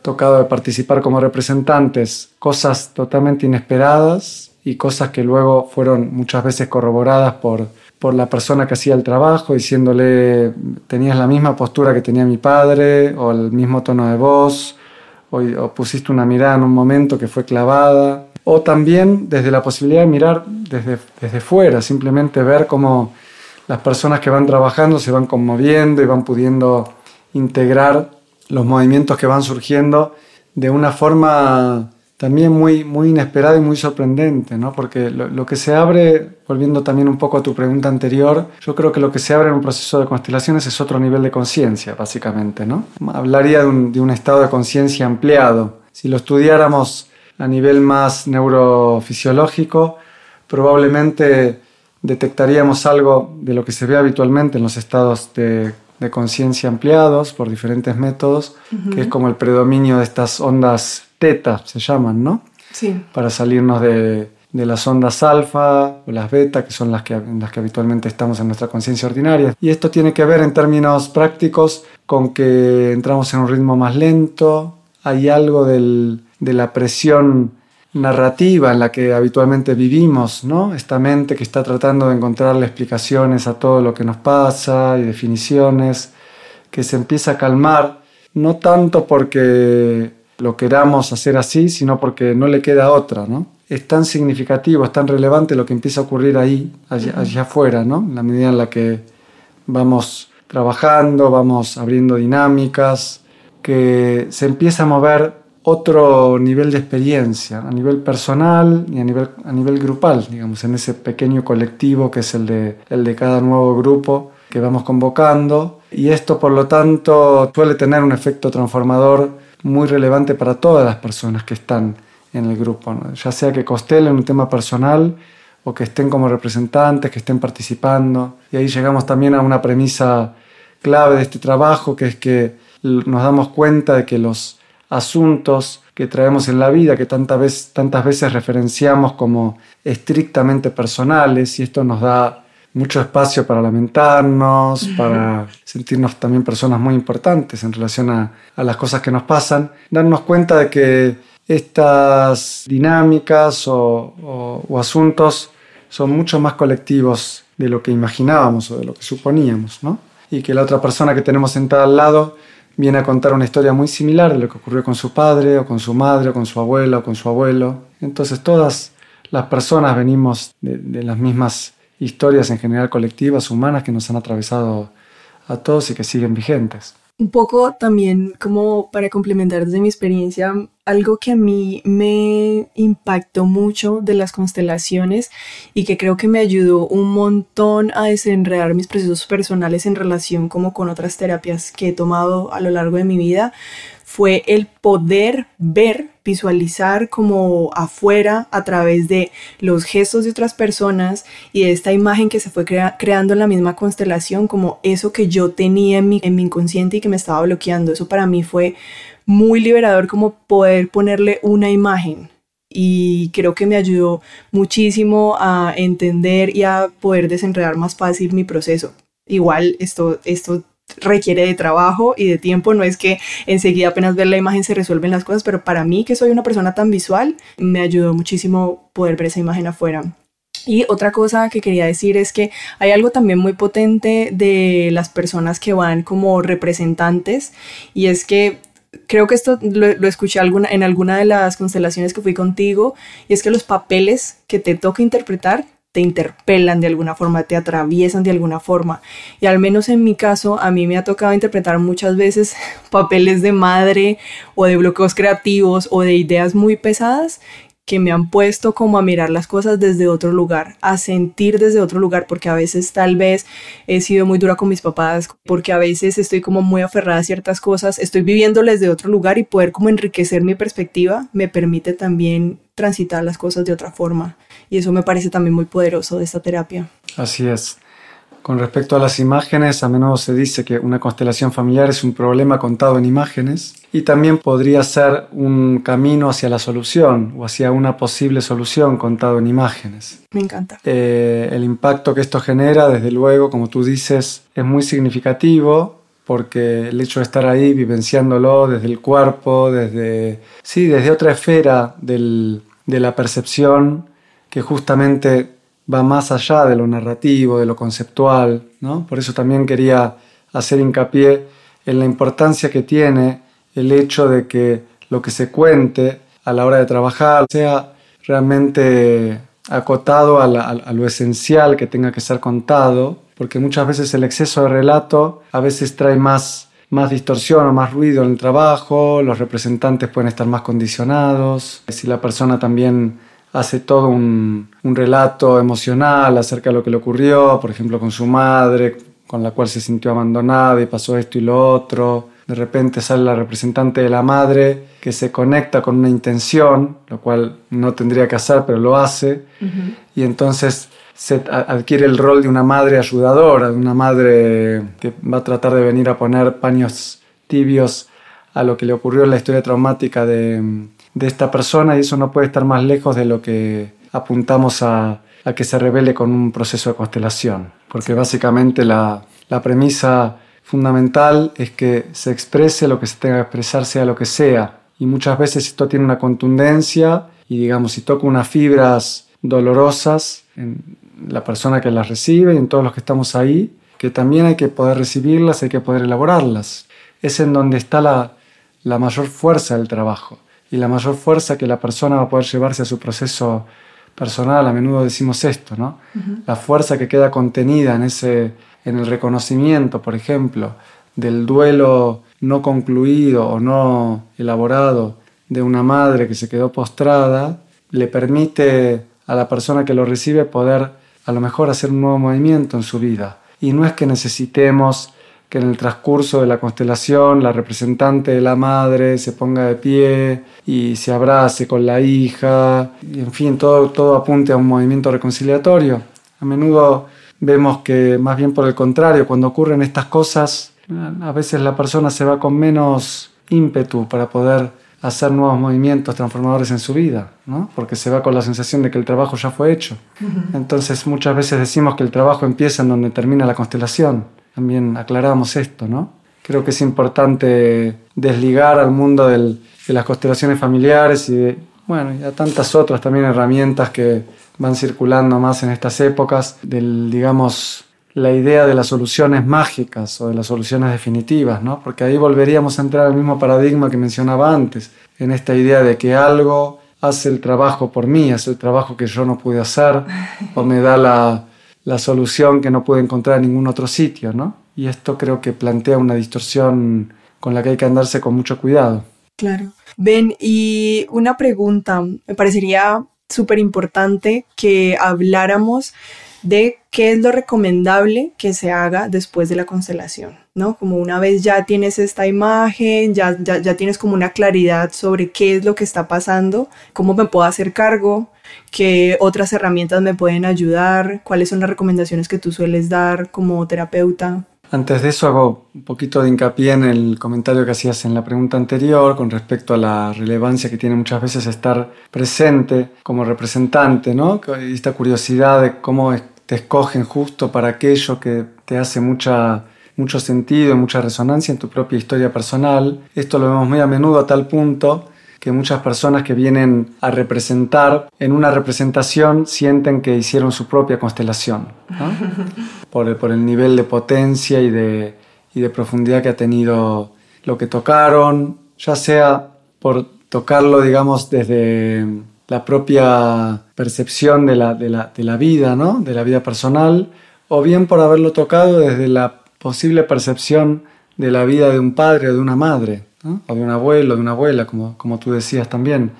tocado de participar como representantes, cosas totalmente inesperadas y cosas que luego fueron muchas veces corroboradas por, por la persona que hacía el trabajo, diciéndole, tenías la misma postura que tenía mi padre, o el mismo tono de voz, o, pusiste una mirada en un momento que fue clavada, o también desde la posibilidad de mirar desde, desde fuera, simplemente ver cómo las personas que van trabajando se van conmoviendo y van pudiendo integrar los movimientos que van surgiendo de una forma también muy, muy inesperada y muy sorprendente, ¿no? Porque lo, que se abre, volviendo también un poco a tu pregunta anterior, yo creo que lo que se abre en un proceso de constelaciones es otro nivel de conciencia, básicamente, ¿no? Hablaría de un, de un estado de conciencia ampliado. Si lo estudiáramos a nivel más neurofisiológico, probablemente detectaríamos algo de lo que se ve habitualmente en los estados de, de conciencia ampliados por diferentes métodos, que es como el predominio de estas ondas teta se llaman, ¿no? Sí. Para salirnos de, de las ondas alfa o las beta, que son las que, las que habitualmente estamos en nuestra conciencia ordinaria. Y esto tiene que ver en términos prácticos con que entramos en un ritmo más lento, hay algo del, de la presión narrativa en la que habitualmente vivimos, ¿no? Esta mente que está tratando de encontrarle explicaciones a todo lo que nos pasa y definiciones, que se empieza a calmar, no tanto porque lo queramos hacer así, sino porque no le queda otra, ¿no? Es tan significativo, es tan relevante lo que empieza a ocurrir ahí, allá, afuera, ¿no? En la medida en la que vamos trabajando, vamos abriendo dinámicas, que se empieza a mover otro nivel de experiencia, a nivel personal y a nivel, a nivel grupal, digamos, en ese pequeño colectivo que es el de, el de cada nuevo grupo que vamos convocando. Y esto, por lo tanto, suele tener un efecto transformador muy relevante para todas las personas que están en el grupo, ya sea que costelen un tema personal o que estén como representantes, que estén participando. Y ahí llegamos también a una premisa clave de este trabajo, que es que nos damos cuenta de que los asuntos que traemos en la vida, que tantas veces, tantas veces referenciamos como estrictamente personales, y esto nos da mucho espacio para lamentarnos, para sentirnos también personas muy importantes en relación a, las cosas que nos pasan, darnos cuenta de que estas dinámicas o, asuntos son mucho más colectivos de lo que imaginábamos o de lo que suponíamos, ¿no? Y que la otra persona que tenemos sentada al lado viene a contar una historia muy similar de lo que ocurrió con su padre o con su madre o con su abuela o con su abuelo. Entonces todas las personas venimos de las mismas historias en general colectivas, humanas, que nos han atravesado a todos y que siguen vigentes. Un poco también como para complementar desde mi experiencia, algo que a mí me impactó mucho de las constelaciones y que creo que me ayudó un montón a desenredar mis procesos personales en relación como con otras terapias que he tomado a lo largo de mi vida fue el poder ver, visualizar como afuera a través de los gestos de otras personas y de esta imagen que se fue creando en la misma constelación como eso que yo tenía en mi, en mi inconsciente y que me estaba bloqueando. Eso para mí fue muy liberador como poder ponerle una imagen y creo que me ayudó muchísimo a entender y a poder desenredar más fácil mi proceso. Igual esto, esto requiere de trabajo y de tiempo, no es que enseguida apenas ver la imagen se resuelven las cosas, pero para mí que soy una persona tan visual, me ayudó muchísimo poder ver esa imagen afuera. Y otra cosa que quería decir es que hay algo también muy potente de las personas que van como representantes y es que creo que esto lo, escuché en alguna de las constelaciones que fui contigo y es que los papeles que te toca interpretar te interpelan de alguna forma, te atraviesan de alguna forma. Y al menos en mi caso, a mí me ha tocado interpretar muchas veces papeles de madre o de bloqueos creativos o de ideas muy pesadas que me han puesto como a mirar las cosas desde otro lugar, a sentir desde otro lugar, porque a veces tal vez he sido muy dura con mis papás, porque a veces estoy como muy aferrada a ciertas cosas, estoy viviéndoles de otro lugar y poder como enriquecer mi perspectiva me permite también transitar las cosas de otra forma. Y eso me parece también muy poderoso de esta terapia. Así es. Con respecto a las imágenes, a menudo se dice que una constelación familiar es un problema contado en imágenes y también podría ser un camino hacia la solución o hacia una posible solución contado en imágenes. Me encanta. Eh, el impacto que esto genera, desde luego, como tú dices, es muy significativo porque el hecho de estar ahí vivenciándolo desde el cuerpo, desde, sí, desde otra esfera de la percepción que justamente va más allá de lo narrativo, de lo conceptual, ¿no? Por eso también quería hacer hincapié en la importancia que tiene el hecho de que lo que se cuente a la hora de trabajar sea realmente acotado a, lo esencial que tenga que ser contado, porque muchas veces el exceso de relato a veces trae más más distorsión o más ruido en el trabajo, los representantes pueden estar más condicionados, si la persona también hace todo un, relato emocional acerca de lo que le ocurrió, por ejemplo con su madre, con la cual se sintió abandonada y pasó esto y lo otro. De repente sale la representante de la madre que se conecta con una intención, lo cual no tendría que hacer, pero lo hace. Y entonces se adquiere el rol de una madre ayudadora, de una madre que va a tratar de venir a poner paños tibios a lo que le ocurrió en la historia traumática de, de esta persona y eso no puede estar más lejos de lo que apuntamos a, que se revele con un proceso de constelación, porque básicamente la, premisa fundamental es que se exprese lo que se tenga que expresar, sea lo que sea, y muchas veces esto tiene una contundencia y digamos, si toca unas fibras dolorosas en la persona que las recibe y en todos los que estamos ahí, que también hay que poder recibirlas, hay que poder elaborarlas. Es en donde está la, la mayor fuerza del trabajo y la mayor fuerza que la persona va a poder llevarse a su proceso personal. A menudo decimos esto, ¿no? La fuerza que queda contenida en, ese, en el reconocimiento, por ejemplo, del duelo no concluido o no elaborado de una madre que se quedó postrada, le permite a la persona que lo recibe poder a lo mejor hacer un nuevo movimiento en su vida. Y no es que necesitemos que en el transcurso de la constelación la representante de la madre se ponga de pie y se abrace con la hija, y en fin, todo, todo apunte a un movimiento reconciliatorio. A menudo vemos que más bien por el contrario, cuando ocurren estas cosas, a veces la persona se va con menos ímpetu para poder hacer nuevos movimientos transformadores en su vida, ¿no? porque se va con la sensación de que el trabajo ya fue hecho. Entonces muchas veces decimos que el trabajo empieza en donde termina la constelación. También aclaramos esto, ¿no? Creo que es importante desligar al mundo de las constelaciones familiares y de, bueno, y a tantas otras también herramientas que van circulando más en estas épocas, del, digamos, la idea de las soluciones mágicas o de las soluciones definitivas, ¿no? Porque ahí volveríamos a entrar al mismo paradigma que mencionaba antes, en esta idea de que algo hace el trabajo por mí, hace el trabajo que yo no pude hacer, o me da la, la solución que no pude encontrar en ningún otro sitio, ¿no? Y esto creo que plantea una distorsión con la que hay que andarse con mucho cuidado. Claro. Ben, y una pregunta, me parecería súper importante que habláramos de qué es lo recomendable que se haga después de la constelación, ¿no? Como una vez ya tienes esta imagen, ya, ya, tienes como una claridad sobre qué es lo que está pasando, cómo me puedo hacer cargo, qué otras herramientas me pueden ayudar, cuáles son las recomendaciones que tú sueles dar como terapeuta. Antes de eso hago un poquito de hincapié en el comentario que hacías en la pregunta anterior con respecto a la relevancia que tiene muchas veces estar presente como representante, ¿no? Esta curiosidad de cómo te escogen justo para aquello que te hace mucha, mucho sentido y mucha resonancia en tu propia historia personal. Esto lo vemos muy a menudo a tal punto que muchas personas que vienen a representar en una representación sienten que hicieron su propia constelación, por, el, por, el, nivel de potencia y de, y de profundidad que ha tenido lo que tocaron, ya sea por tocarlo, digamos, desde la propia percepción de la, de la, de la vida, ¿no? de la vida personal, o bien por haberlo tocado desde la posible percepción de la vida de un padre o de una madre, o de un abuelo, o de una abuela, como, como tú decías también.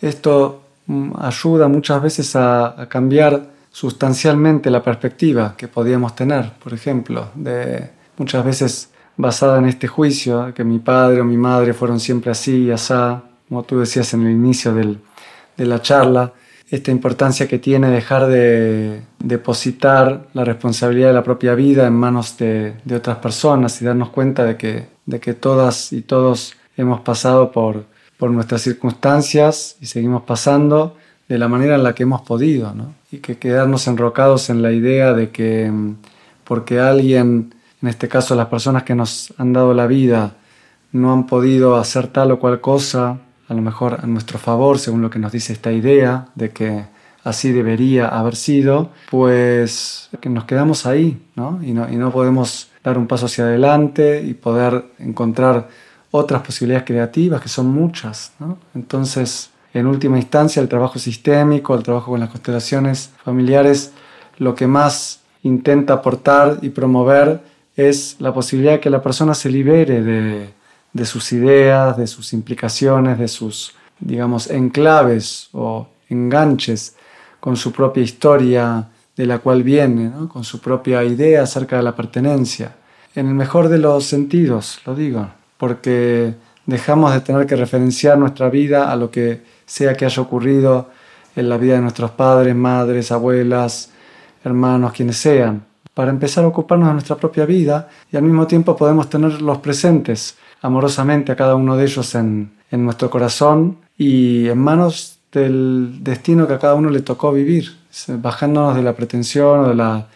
Esto mm, ayuda muchas veces a, a, cambiar sustancialmente la perspectiva que podíamos tener, por ejemplo, de muchas veces basada en este juicio, que mi padre o mi madre fueron siempre así y así, como tú decías en el inicio del, de la charla, esta importancia que tiene dejar de depositar la responsabilidad de la propia vida en manos de, otras personas y darnos cuenta de que, de que todas y todos hemos pasado por, por nuestras circunstancias y seguimos pasando de la manera en la que hemos podido. Y que quedarnos enrocados en la idea de que mm, porque alguien, en este caso las personas que nos han dado la vida, no han podido hacer tal o cual cosa, a lo mejor a nuestro favor, según lo que nos dice esta idea de que así debería haber sido, pues que nos quedamos ahí, ¿no? Y, no, y no podemos dar un paso hacia adelante y poder encontrar otras posibilidades creativas, que son muchas, ¿no? Entonces, en última instancia, el trabajo sistémico, el trabajo con las constelaciones familiares, lo que más intenta aportar y promover es la posibilidad de que la persona se libere de, de sus ideas, de sus implicaciones, de sus, digamos, enclaves o enganches con su propia historia de la cual viene, con su propia idea acerca de la pertenencia. En el mejor de los sentidos, lo digo, porque dejamos de tener que referenciar nuestra vida a lo que sea que haya ocurrido en la vida de nuestros padres, madres, abuelas, hermanos, quienes sean, para empezar a ocuparnos de nuestra propia vida y al mismo tiempo podemos tenerlos presentes amorosamente a cada uno de ellos en, nuestro corazón y en manos del destino que a cada uno le tocó vivir, bajándonos de la pretensión o de la,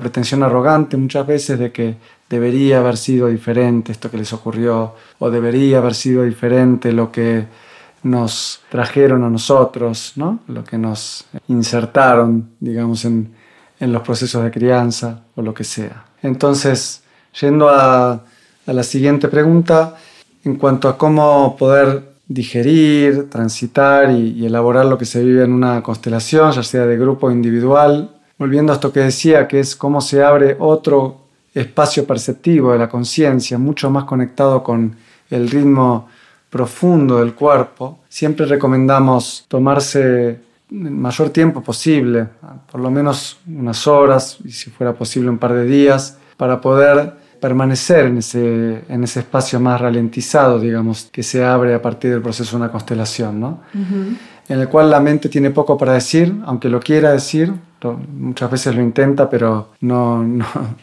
pretensión arrogante muchas veces de que debería haber sido diferente esto que les ocurrió o debería haber sido diferente lo que nos trajeron a nosotros, ¿no? lo que nos insertaron, digamos, en, en los procesos de crianza o lo que sea. Entonces, yendo a, a la siguiente pregunta en cuanto a cómo poder digerir, transitar y, elaborar lo que se vive en una constelación, ya sea de grupo o individual. Volviendo a esto que decía, que es cómo se abre otro espacio perceptivo de la conciencia, mucho más conectado con el ritmo profundo del cuerpo. Siempre recomendamos tomarse el mayor tiempo posible, por lo menos unas horas y si fuera posible un par de días, para poder permanecer en ese, en ese espacio más ralentizado, digamos, que se abre a partir del proceso de una constelación, ¿no? En el cual la mente tiene poco para decir, aunque lo quiera decir, muchas veces lo intenta, pero no,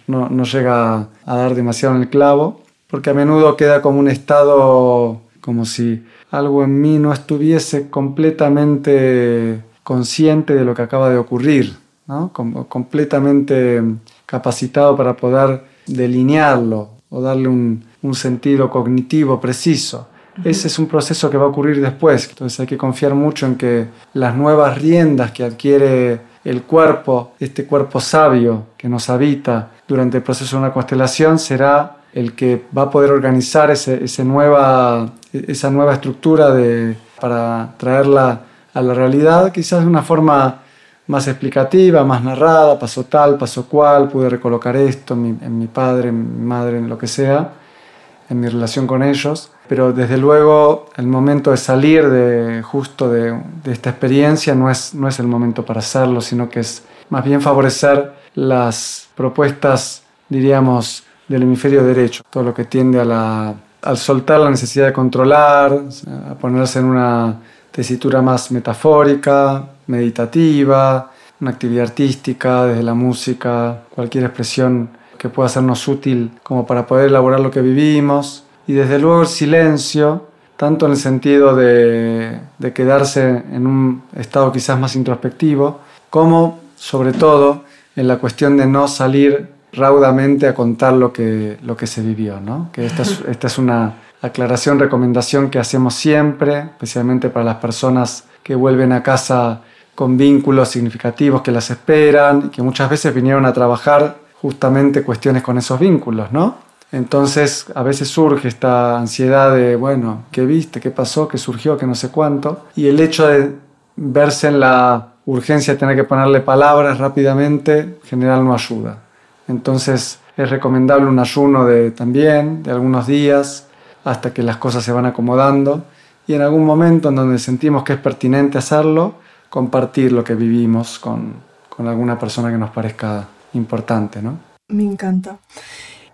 no, no, llega a dar demasiado en el clavo, porque a menudo queda como un estado como si algo en mí no estuviese completamente consciente de lo que acaba de ocurrir, ¿no? Como completamente capacitado para poder delinearlo o darle un, un sentido cognitivo preciso. Ese es un proceso que va a ocurrir después, entonces hay que confiar mucho en que las nuevas riendas que adquiere el cuerpo, este cuerpo sabio que nos habita durante el proceso de una constelación, será el que va a poder organizar ese, nueva, esa nueva estructura de, para traerla a la realidad, quizás de una forma más explicativa, más narrada, pasó tal, pasó cual, pude recolocar esto en mi, en mi padre, en mi madre, en lo que sea, en mi relación con ellos. Pero desde luego el momento de salir de, justo de, de esta experiencia no es, no es el momento para hacerlo, sino que es más bien favorecer las propuestas, diríamos, del hemisferio derecho, todo lo que tiende a la, al soltar la necesidad de controlar, a ponerse en una tesitura más metafórica, meditativa, una actividad artística, desde la música, cualquier expresión que pueda sernos útil como para poder elaborar lo que vivimos. Y desde luego el silencio, tanto en el sentido de, de quedarse en un estado quizás más introspectivo, como sobre todo en la cuestión de no salir raudamente a contar lo que, lo que se vivió. ¿no? Que esta es, esta es una aclaración, recomendación que hacemos siempre, especialmente para las personas que vuelven a casa con vínculos significativos que las esperan y que muchas veces vinieron a trabajar justamente cuestiones con esos vínculos, ¿no? Entonces a veces surge esta ansiedad de, bueno, ¿qué viste? ¿Qué pasó? ¿Qué surgió? ¿Qué no sé cuánto? Y el hecho de verse en la urgencia de tener que ponerle palabras rápidamente, en general no ayuda. Entonces es recomendable un ayuno de, también de algunos días hasta que las cosas se van acomodando y en algún momento en donde sentimos que es pertinente hacerlo, compartir lo que vivimos con, con alguna persona que nos parezca importante, ¿no? Me encanta.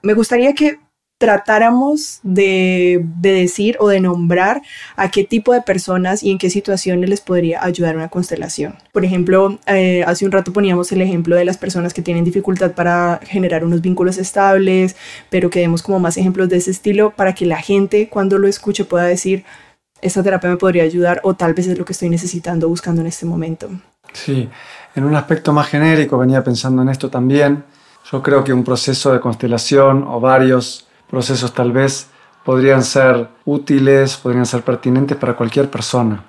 Me gustaría que tratáramos de, decir o de nombrar a qué tipo de personas y en qué situaciones les podría ayudar una constelación. Por ejemplo, eh, hace un rato poníamos el ejemplo de las personas que tienen dificultad para generar unos vínculos estables, pero que demos como más ejemplos de ese estilo para que la gente cuando lo escuche pueda decir, esta terapia me podría ayudar o tal vez es lo que estoy necesitando, buscando en este momento. Sí, en un aspecto más genérico venía pensando en esto también. Yo creo que un proceso de constelación o varios procesos tal vez podrían ser útiles, podrían ser pertinentes para cualquier persona,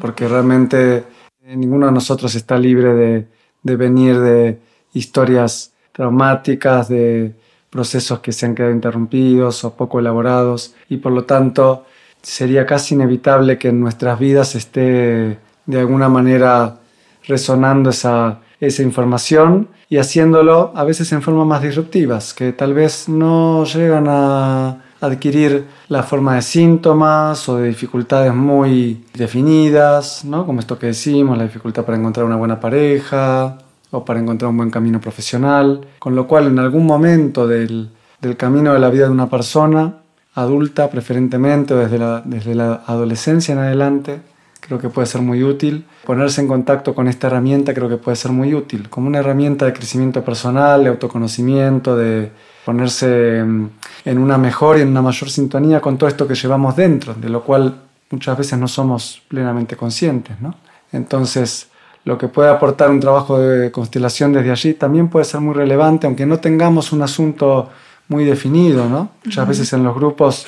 porque realmente eh, ninguno de nosotros está libre de, de, venir de historias traumáticas, de procesos que se han quedado interrumpidos o poco elaborados, y por lo tanto sería casi inevitable que en nuestras vidas esté de alguna manera resonando esa, esa información y haciéndolo a veces en formas más disruptivas, que tal vez no llegan a adquirir la forma de síntomas o de dificultades muy definidas, ¿no? como esto que decimos, la dificultad para encontrar una buena pareja o para encontrar un buen camino profesional, con lo cual en algún momento del, del camino de la vida de una persona, adulta preferentemente, desde la, desde la adolescencia en adelante, creo que puede ser muy útil. Ponerse en contacto con esta herramienta creo que puede ser muy útil, como una herramienta de crecimiento personal, de autoconocimiento, de ponerse mm, en una mejor y en una mayor sintonía con todo esto que llevamos dentro, de lo cual muchas veces no somos plenamente conscientes. ¿no? Entonces, lo que puede aportar un trabajo de constelación desde allí también puede ser muy relevante, aunque no tengamos un asunto muy definido. ¿no? Muchas veces en los grupos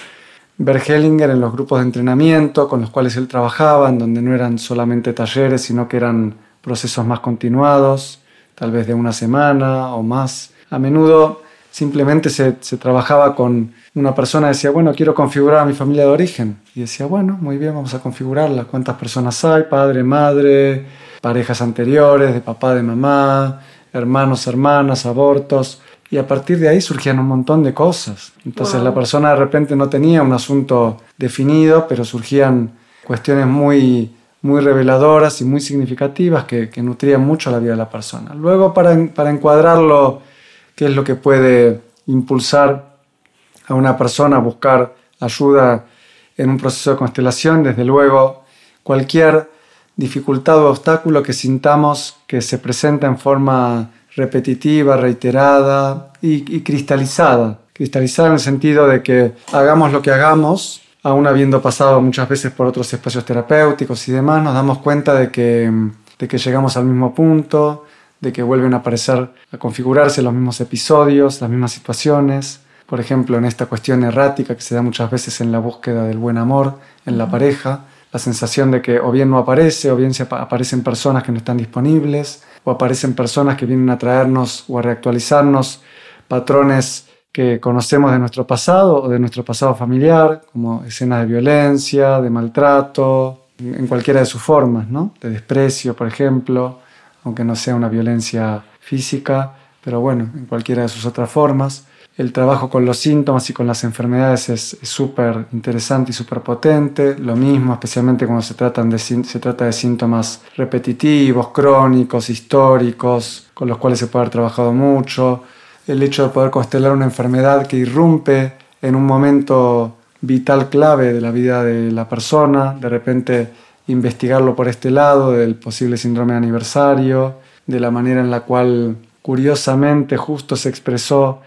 Bergelinger en los grupos de entrenamiento con los cuales él trabajaba, en donde no eran solamente talleres, sino que eran procesos más continuados, tal vez de una semana o más. A menudo simplemente se, trabajaba con una persona decía, bueno, quiero configurar a mi familia de origen. Y decía, bueno, muy bien, vamos a configurarla. ¿Cuántas personas hay? Padre, madre, parejas anteriores, de papá, de mamá, hermanos, hermanas, abortos y a partir de ahí surgían un montón de cosas. Entonces la persona de repente no tenía un asunto definido, pero surgían cuestiones muy, muy reveladoras y muy significativas que, que nutrían mucho la vida de la persona. Luego, para, para encuadrarlo, qué es lo que puede impulsar a una persona a buscar ayuda en un proceso de constelación, desde luego, cualquier dificultad o obstáculo que sintamos que se presenta en forma repetitiva, reiterada y, cristalizada. Cristalizada en el sentido de que hagamos lo que hagamos, aún habiendo pasado muchas veces por otros espacios terapéuticos y demás, nos damos cuenta de que, de que llegamos al mismo punto, de que vuelven a aparecer, a configurarse los mismos episodios, las mismas situaciones. Por ejemplo, en esta cuestión errática que se da muchas veces en la búsqueda del buen amor en la pareja, la sensación de que o bien no aparece, o bien se aparecen personas que no están disponibles, o aparecen personas que vienen a traernos o a reactualizarnos patrones que conocemos de nuestro pasado o de nuestro pasado familiar, como escenas de violencia, de maltrato, en cualquiera de sus formas, ¿no? de desprecio, por ejemplo, aunque no sea una violencia física, pero bueno, en cualquiera de sus otras formas. El trabajo con los síntomas y con las enfermedades es súper interesante y súper potente. Lo mismo, especialmente cuando se, de, trata de síntomas repetitivos, crónicos, históricos, con los cuales se puede haber trabajado mucho. El hecho de poder constelar una enfermedad que irrumpe en un momento vital clave de la vida de la persona, de repente investigarlo por este lado del posible síndrome de aniversario, de la manera en la cual curiosamente justo se expresó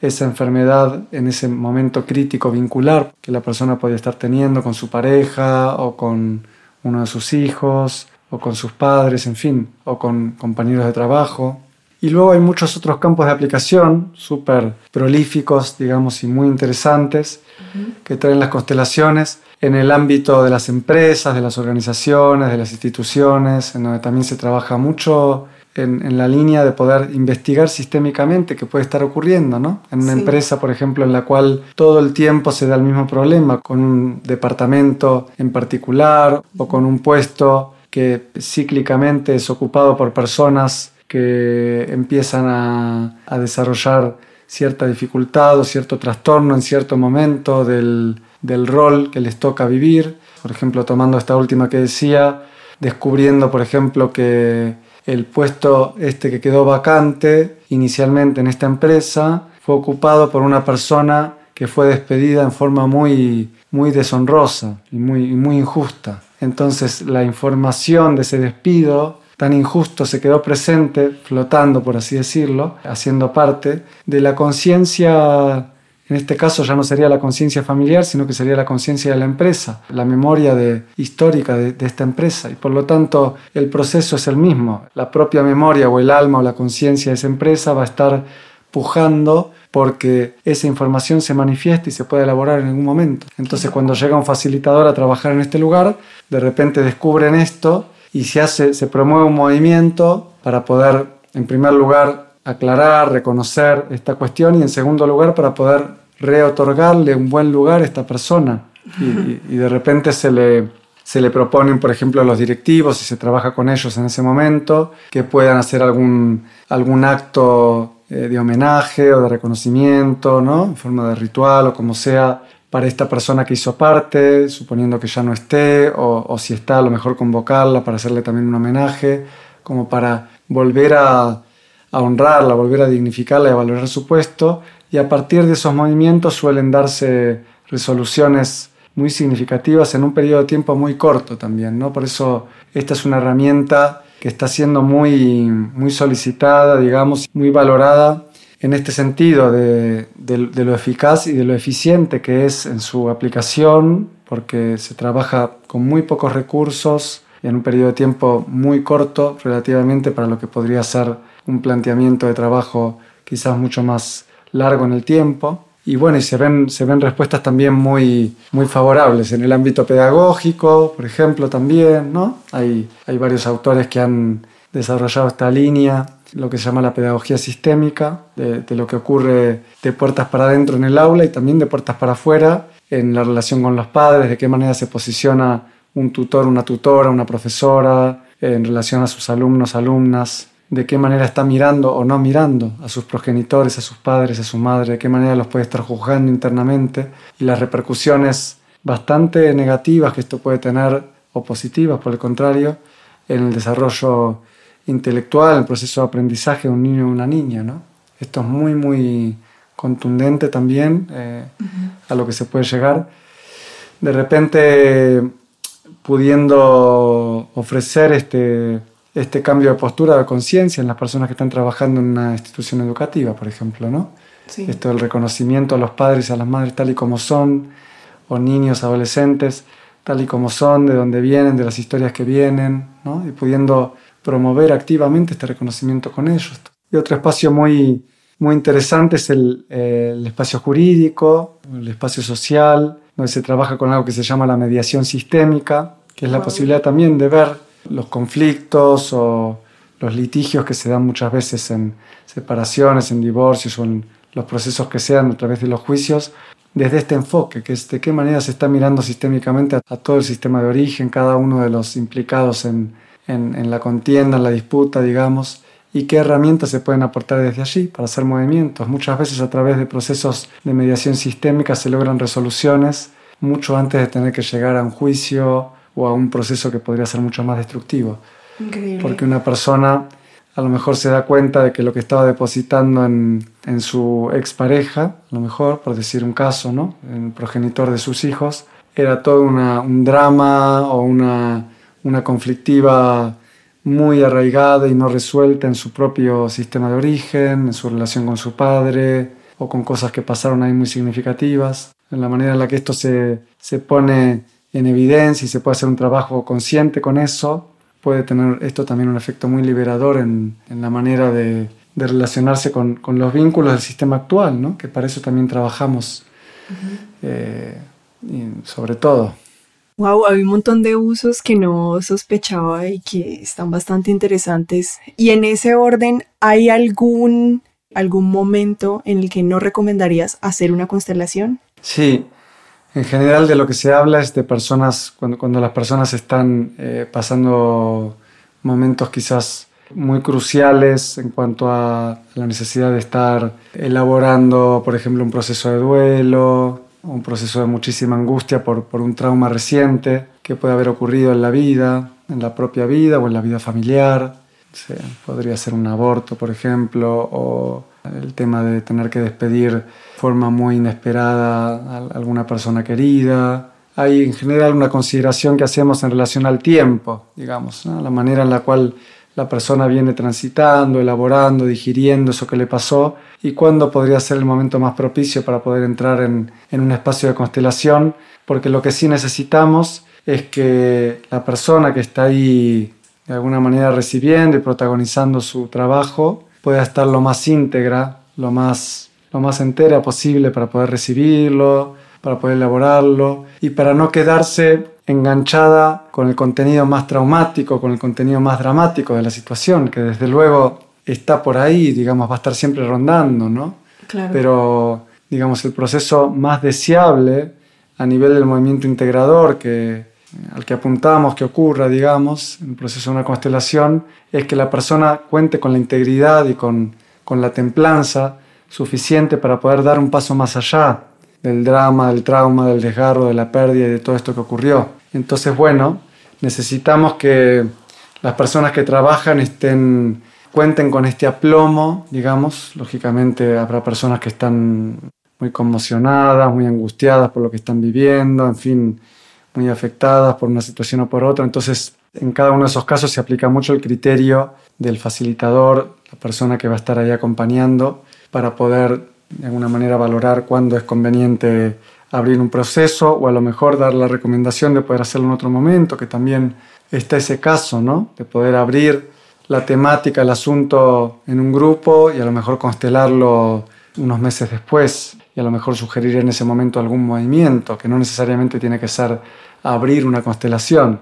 esa enfermedad en ese momento crítico vincular que la persona podía estar teniendo con su pareja o con uno de sus hijos o con sus padres, en fin, o con compañeros de trabajo. Y luego hay muchos otros campos de aplicación súper prolíficos, digamos, y muy interesantes que traen las constelaciones en el ámbito de las empresas, de las organizaciones, de las instituciones, en donde también se trabaja mucho en, la línea de poder investigar sistémicamente qué puede estar ocurriendo, ¿no? En una empresa, por ejemplo, en la cual todo el tiempo se da el mismo problema, con un departamento en particular o con un puesto que cíclicamente es ocupado por personas que empiezan a, a desarrollar cierta dificultad o cierto trastorno en cierto momento del, del rol que les toca vivir. Por ejemplo, tomando esta última que decía, descubriendo, por ejemplo, que el puesto este que quedó vacante inicialmente en esta empresa fue ocupado por una persona que fue despedida en forma muy, muy deshonrosa y muy, muy injusta. Entonces la información de ese despido tan injusto se quedó presente, flotando por así decirlo, haciendo parte de la conciencia en este caso ya no sería la conciencia familiar, sino que sería la conciencia de la empresa, la memoria de, histórica de, esta empresa. Y por lo tanto el proceso es el mismo. La propia memoria o el alma o la conciencia de esa empresa va a estar pujando porque esa información se manifiesta y se puede elaborar en algún momento. Entonces cuando llega un facilitador a trabajar en este lugar, de repente descubren esto y se, hace, se promueve un movimiento para poder, en primer lugar, aclarar, reconocer esta cuestión y en segundo lugar para poder reotorgarle un buen lugar a esta persona. Y, de repente se le, se le proponen, por ejemplo, a los directivos, y se trabaja con ellos en ese momento, que puedan hacer algún, algún acto eh, de homenaje o de reconocimiento, ¿no? En forma de ritual o como sea, para esta persona que hizo parte, suponiendo que ya no esté, o, o si está, a lo mejor convocarla para hacerle también un homenaje, como para volver a, a honrarla, volver a dignificarla y a valorar su puesto y a partir de esos movimientos suelen darse resoluciones muy significativas en un periodo de tiempo muy corto también, ¿no? Por eso esta es una herramienta que está siendo muy, muy solicitada, digamos, muy valorada en este sentido de, de, lo eficaz y de lo eficiente que es en su aplicación, porque se trabaja con muy pocos recursos y en un periodo de tiempo muy corto relativamente para lo que podría ser un planteamiento de trabajo quizás mucho más largo en el tiempo. Y bueno, y se ven, se ven respuestas también muy, muy favorables en el ámbito pedagógico, por ejemplo, también, ¿no? Hay, hay varios autores que han desarrollado esta línea, lo que se llama la pedagogía sistémica, de, de lo que ocurre de puertas para adentro en el aula y también de puertas para afuera en la relación con los padres, de qué manera se posiciona un tutor, una tutora, una profesora en relación a sus alumnos, alumnas, de qué manera está mirando o no mirando a sus progenitores, a sus padres, a su madre, de qué manera los puede estar juzgando internamente y las repercusiones bastante negativas que esto puede tener o positivas, por el contrario, en el desarrollo intelectual, en el proceso de aprendizaje de un niño o una niña. ¿no? Esto es muy, muy contundente también eh, a lo que se puede llegar. De repente, pudiendo ofrecer este este cambio de postura de conciencia en las personas que están trabajando en una institución educativa, por ejemplo, ¿no? Esto del reconocimiento a los padres y a las madres tal y como son, o niños, adolescentes, tal y como son, de donde vienen, de las historias que vienen, ¿no? y pudiendo promover activamente este reconocimiento con ellos. Y otro espacio muy, muy interesante es el, el espacio jurídico, el espacio social, donde se trabaja con algo que se llama la mediación sistémica, que es la posibilidad también de ver los conflictos o los litigios que se dan muchas veces en separaciones, en divorcios o en los procesos que sean a través de los juicios, desde este enfoque, que es de qué manera se está mirando sistémicamente a, todo el sistema de origen, cada uno de los implicados en, en, la contienda, en la disputa, digamos, y qué herramientas se pueden aportar desde allí para hacer movimientos. Muchas veces a través de procesos de mediación sistémica se logran resoluciones mucho antes de tener que llegar a un juicio o a un proceso que podría ser mucho más destructivo. Porque una persona a lo mejor se da cuenta de que lo que estaba depositando en, en su expareja, a lo mejor, por decir un caso, ¿no? el progenitor de sus hijos, era todo una, un drama o una, una conflictiva muy arraigada y no resuelta en su propio sistema de origen, en su relación con su padre o con cosas que pasaron ahí muy significativas. En la manera en la que esto se, se pone en evidencia y se puede hacer un trabajo consciente con eso, puede tener esto también un efecto muy liberador en, en la manera de, de relacionarse con, con, los vínculos del sistema actual, ¿no? que para eso también trabajamos eh, sobre todo. Wow, hay un montón de usos que no sospechaba y que están bastante interesantes. Y en ese orden, ¿hay algún, algún momento en el que no recomendarías hacer una constelación? Sí, en general de lo que se habla es de personas, cuando, cuando las personas están eh, pasando momentos quizás muy cruciales en cuanto a la necesidad de estar elaborando, por ejemplo, un proceso de duelo, un proceso de muchísima angustia por, por un trauma reciente que puede haber ocurrido en la vida, en la propia vida o en la vida familiar. podría ser un aborto, por ejemplo, o el tema de tener que despedir de forma muy inesperada a alguna persona querida. Hay en general una consideración que hacemos en relación al tiempo, digamos, la manera en la cual la persona viene transitando, elaborando, digiriendo eso que le pasó y cuándo podría ser el momento más propicio para poder entrar en, en un espacio de constelación, porque lo que sí necesitamos es que la persona que está ahí de alguna manera recibiendo y protagonizando su trabajo pueda estar lo más íntegra, lo más, lo más entera posible para poder recibirlo, para poder elaborarlo y para no quedarse enganchada con el contenido más traumático, con el contenido más dramático de la situación, que desde luego está por ahí, digamos, va a estar siempre rondando, ¿no? Claro. Pero, digamos, el proceso más deseable a nivel del movimiento integrador que, al que apuntamos que ocurra, digamos, en el proceso de una constelación, es que la persona cuente con la integridad y con, con la templanza suficiente para poder dar un paso más allá del drama, del trauma, del desgarro, de la pérdida y de todo esto que ocurrió. Entonces, bueno, necesitamos que las personas que trabajan estén, cuenten con este aplomo, digamos. Lógicamente habrá personas que están muy conmocionadas, muy angustiadas por lo que están viviendo, en fin, muy afectadas por una situación o por otra. Entonces, en cada uno de esos casos se aplica mucho el criterio del facilitador, la persona que va a estar ahí acompañando, para poder de alguna manera valorar cuándo es conveniente abrir un proceso o a lo mejor dar la recomendación de poder hacerlo en otro momento, que también está ese caso, ¿no? De poder abrir la temática, el asunto en un grupo y a lo mejor constelarlo unos meses después y a lo mejor sugerir en ese momento algún movimiento, que no necesariamente tiene que ser abrir una constelación.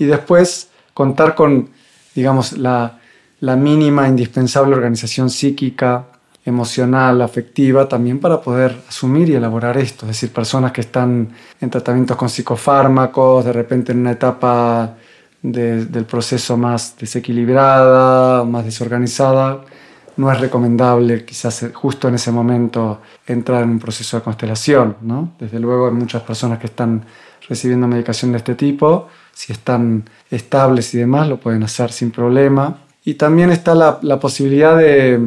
Y después contar con, digamos, la, la mínima indispensable organización psíquica emocional, afectiva, también para poder asumir y elaborar esto. Es decir, personas que están en tratamientos con psicofármacos, de repente en una etapa del proceso más desequilibrada, más desorganizada, no es recomendable quizás justo en ese momento entrar en un proceso de constelación. ¿no? Desde luego hay muchas personas que están recibiendo medicación de este tipo, si están estables y demás, lo pueden hacer sin problema. Y también está la, la posibilidad de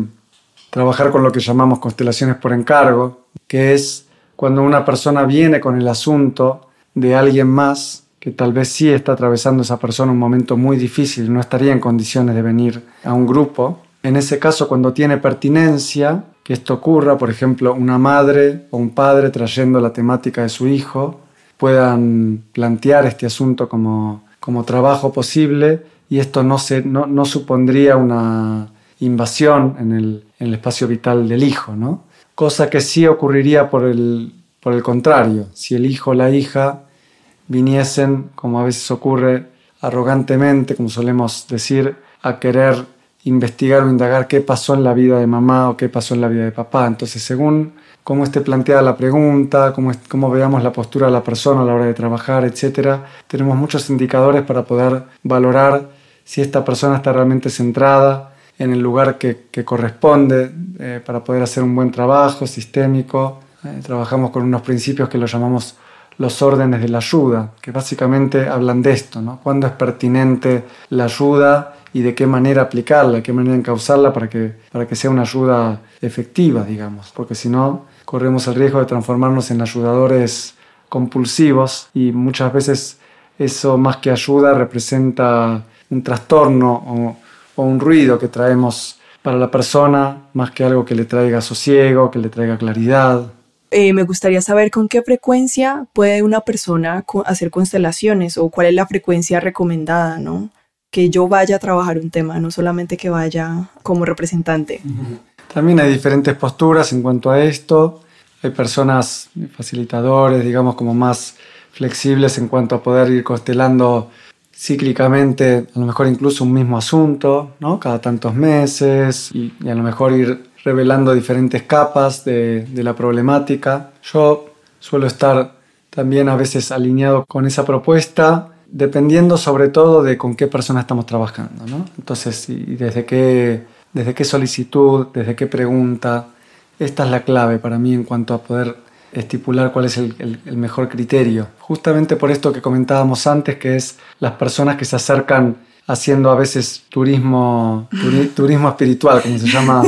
trabajar con lo que llamamos constelaciones por encargo, que es cuando una persona viene con el asunto de alguien más que tal vez sí está atravesando esa persona un momento muy difícil, no estaría en condiciones de venir a un grupo. En ese caso, cuando tiene pertinencia, que esto ocurra, por ejemplo, una madre o un padre trayendo la temática de su hijo, puedan plantear este asunto como, como trabajo posible y esto no, se, no, no supondría una invasión en el, en el, espacio vital del hijo, ¿no? Cosa que sí ocurriría por el, por el contrario, si el hijo o la hija viniesen, como a veces ocurre, arrogantemente, como solemos decir, a querer investigar o indagar qué pasó en la vida de mamá o qué pasó en la vida de papá. Entonces, según cómo esté planteada la pregunta, cómo, cómo veamos la postura de la persona a la hora de trabajar, etc., tenemos muchos indicadores para poder valorar si esta persona está realmente centrada en el lugar que, corresponde eh, para poder hacer un buen trabajo sistémico. Eh, trabajamos con unos principios que los llamamos los órdenes de la ayuda, que básicamente hablan de esto, ¿no? ¿Cuándo es pertinente la ayuda y de qué manera aplicarla, qué manera encauzarla para que, para que sea una ayuda efectiva, digamos? Porque si no, corremos el riesgo de transformarnos en ayudadores compulsivos y muchas veces eso más que ayuda representa un trastorno o, o un ruido que traemos para la persona más que algo que le traiga sosiego, que le traiga claridad. Eh, me gustaría saber con qué frecuencia puede una persona hacer constelaciones o cuál es la frecuencia recomendada, ¿no? Que yo vaya a trabajar un tema, no solamente que vaya como representante. También hay diferentes posturas en cuanto a esto. Hay personas facilitadores, digamos, como más flexibles en cuanto a poder ir constelando cíclicamente, a lo mejor incluso un mismo asunto, ¿no? Cada tantos meses y, a lo mejor ir revelando diferentes capas de, la problemática. Yo suelo estar también a veces alineado con esa propuesta, dependiendo sobre todo de con qué persona estamos trabajando. ¿no? Entonces, y desde qué, desde qué solicitud, desde qué pregunta, esta es la clave para mí en cuanto a poder estipular cuál es el, el, el mejor criterio. Justamente por esto que comentábamos antes, que es las personas que se acercan haciendo a veces turismo, turi, turismo espiritual, como se llama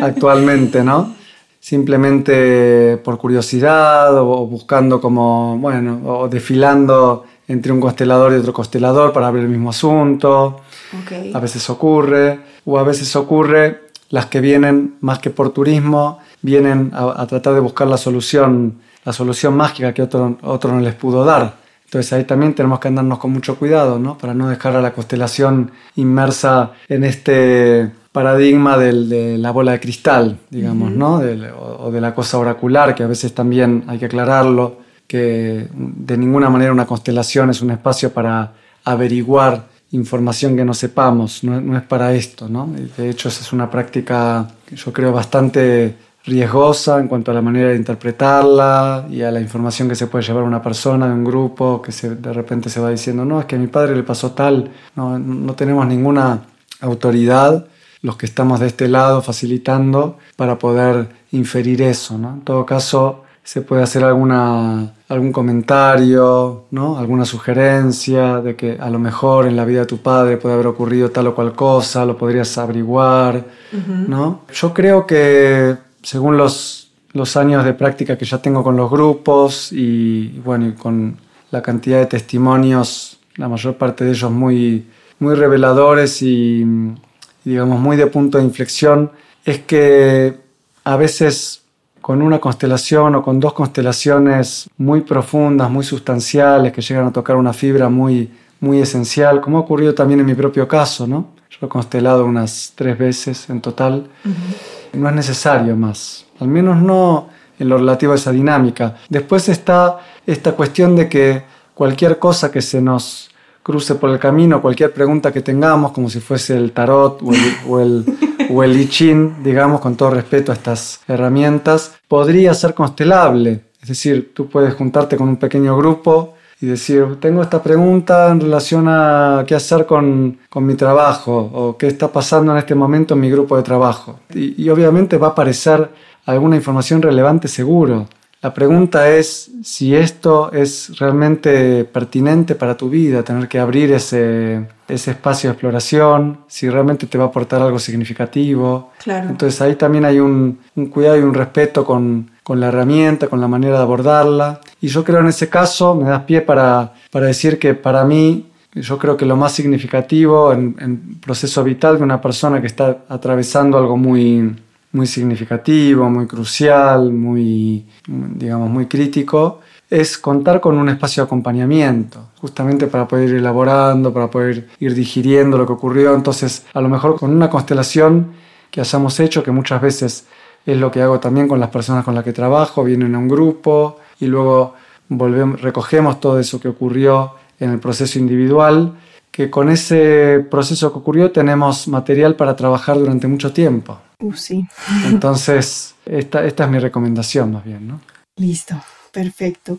actualmente, ¿no? Simplemente por curiosidad o buscando como, bueno, o desfilando entre un constelador y otro constelador para ver el mismo asunto. Okay. A veces ocurre, o a veces ocurre las que vienen más que por turismo, vienen a, a tratar de buscar la solución, la solución mágica que otro, otro no les pudo dar. Entonces ahí también tenemos que andarnos con mucho cuidado, ¿no? Para no dejar a la constelación inmersa en este paradigma del, de la bola de cristal, digamos, uh -huh. ¿no? Del, o, o, de la cosa oracular, que a veces también hay que aclararlo, que de ninguna manera una constelación es un espacio para averiguar información que no sepamos, no, es para esto, ¿no? De hecho, esa es una práctica que yo creo bastante riesgosa en cuanto a la manera de interpretarla y a la información que se puede llevar una persona de un grupo que se, de repente se va diciendo, no, es que a mi padre le pasó tal, no, no tenemos ninguna autoridad los que estamos de este lado facilitando para poder inferir eso. ¿no? En todo caso, se puede hacer alguna, algún comentario, ¿no? alguna sugerencia de que a lo mejor en la vida de tu padre puede haber ocurrido tal o cual cosa, lo podrías averiguar. Uh -huh. ¿no? Yo creo que según los, los años de práctica que ya tengo con los grupos y, bueno, y con la cantidad de testimonios, la mayor parte de ellos muy, muy reveladores y digamos, muy de punto de inflexión, es que a veces con una constelación o con dos constelaciones muy profundas, muy sustanciales, que llegan a tocar una fibra muy, muy esencial, como ha ocurrido también en mi propio caso, ¿no? Yo he constelado unas tres veces en total. Uh -huh. No es necesario más, al menos no en lo relativo a esa dinámica. Después está esta cuestión de que cualquier cosa que se nos cruce por el camino, cualquier pregunta que tengamos, como si fuese el tarot o el, o el, o el I Ching, digamos, con todo respeto a estas herramientas, podría ser constelable. Es decir, tú puedes juntarte con un pequeño grupo y decir, tengo esta pregunta en relación a qué hacer con, con mi trabajo o qué está pasando en este momento en mi grupo de trabajo. Y, y obviamente va a aparecer alguna información relevante seguro. La pregunta es si esto es realmente pertinente para tu vida, tener que abrir ese, ese espacio de exploración, si realmente te va a aportar algo significativo. Claro. Entonces ahí también hay un, un cuidado y un respeto con, con, la herramienta, con la manera de abordarla. Y yo creo en ese caso, me das pie para, para decir que para mí, yo creo que lo más significativo en, en proceso vital de una persona que está atravesando algo muy muy significativo, muy crucial, muy, digamos, muy crítico, es contar con un espacio de acompañamiento, justamente para poder ir elaborando, para poder ir digiriendo lo que ocurrió. Entonces, a lo mejor con una constelación que hayamos hecho, que muchas veces es lo que hago también con las personas con las que trabajo, vienen a un grupo y luego volvemos, recogemos todo eso que ocurrió en el proceso individual, que con ese proceso que ocurrió tenemos material para trabajar durante mucho tiempo. Uh, sí. Entonces, esta, esta es mi recomendación más bien, ¿no? Listo. Perfecto.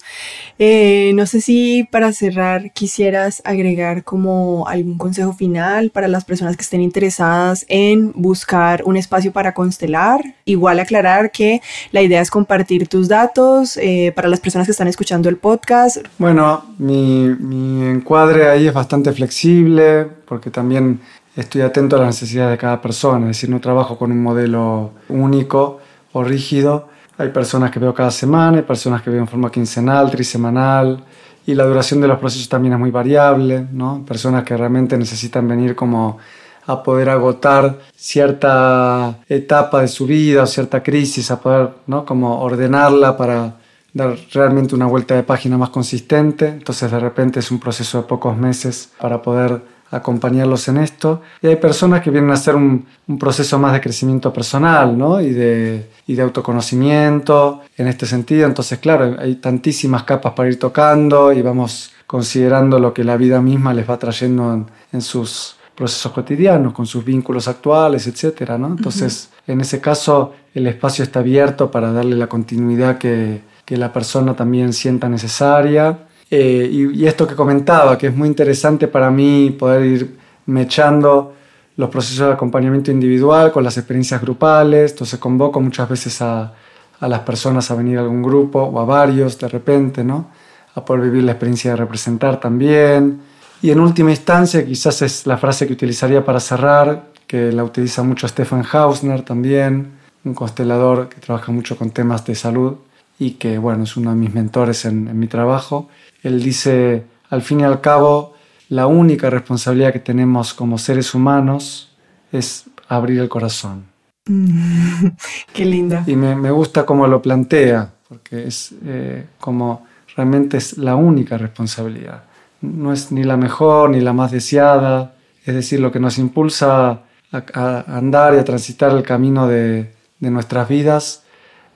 Eh, no sé si para cerrar quisieras agregar como algún consejo final para las personas que estén interesadas en buscar un espacio para constelar. Igual aclarar que la idea es compartir tus datos eh, para las personas que están escuchando el podcast. Bueno, mi, mi encuadre ahí es bastante flexible porque también estoy atento a las necesidades de cada persona, es decir, no trabajo con un modelo único o rígido hay personas que veo cada semana, hay personas que veo en forma quincenal, trisemanal, y la duración de los procesos también es muy variable, ¿no? Personas que realmente necesitan venir como a poder agotar cierta etapa de su vida o cierta crisis, a poder, ¿no? Como ordenarla para dar realmente una vuelta de página más consistente. Entonces de repente es un proceso de pocos meses para poder acompañarlos en esto. Y hay personas que vienen a hacer un, proceso más de crecimiento personal ¿no? y, de, y de autoconocimiento en este sentido. Entonces, claro, hay tantísimas capas para ir tocando y vamos considerando lo que la vida misma les va trayendo en, sus procesos cotidianos, con sus vínculos actuales, etc. ¿no? Entonces, en ese caso, el espacio está abierto para darle la continuidad que, que la persona también sienta necesaria eh, y, esto que comentaba, que es muy interesante para mí poder ir mechando los procesos de acompañamiento individual con las experiencias grupales. Entonces convoco muchas veces a, a las personas a venir a algún grupo o a varios de repente, ¿no? A poder vivir la experiencia de representar también. Y en última instancia, quizás es la frase que utilizaría para cerrar, que la utiliza mucho Stefan Hausner también, un constelador que trabaja mucho con temas de salud y que, bueno, es uno de mis mentores en, en mi trabajo él dice, al fin y al cabo, la única responsabilidad que tenemos como seres humanos es abrir el corazón. qué linda. Y me, gusta cómo lo plantea, porque es eh, como realmente es la única responsabilidad. No es ni la mejor ni la más deseada, es decir, lo que nos impulsa a, andar y a transitar el camino de, de nuestras vidas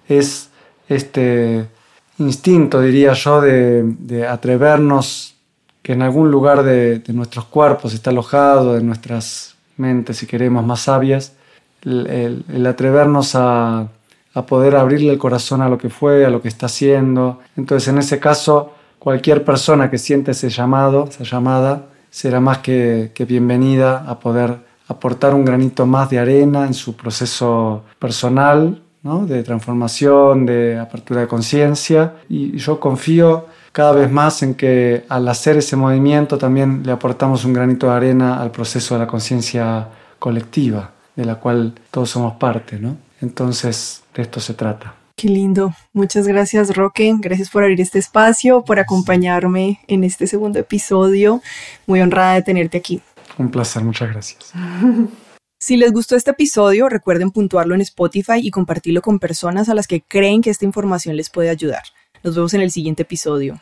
es este instinto, diría yo, de, atrevernos, que en algún lugar de, nuestros cuerpos está alojado, de nuestras mentes, si queremos, más sabias, el, atrevernos a, poder abrirle el corazón a lo que fue, a lo que está haciendo. Entonces, en ese caso, cualquier persona que siente ese llamado, esa llamada, será más que bienvenida a poder aportar un granito más de arena en su proceso personal de transformación, de apertura de conciencia. Y yo confío cada vez más en que al hacer ese movimiento también le aportamos un granito de arena al proceso de la conciencia colectiva, de la cual todos somos parte. ¿no? Entonces, de esto se trata. Qué lindo. Muchas gracias, Roque. Gracias por abrir este espacio, por acompañarme en este segundo episodio. Muy honrada de tenerte aquí. Un placer, muchas gracias. Si les gustó este episodio, recuerden puntuarlo en Spotify y compartirlo con personas a las que creen que esta información les puede ayudar. Nos vemos en el siguiente episodio.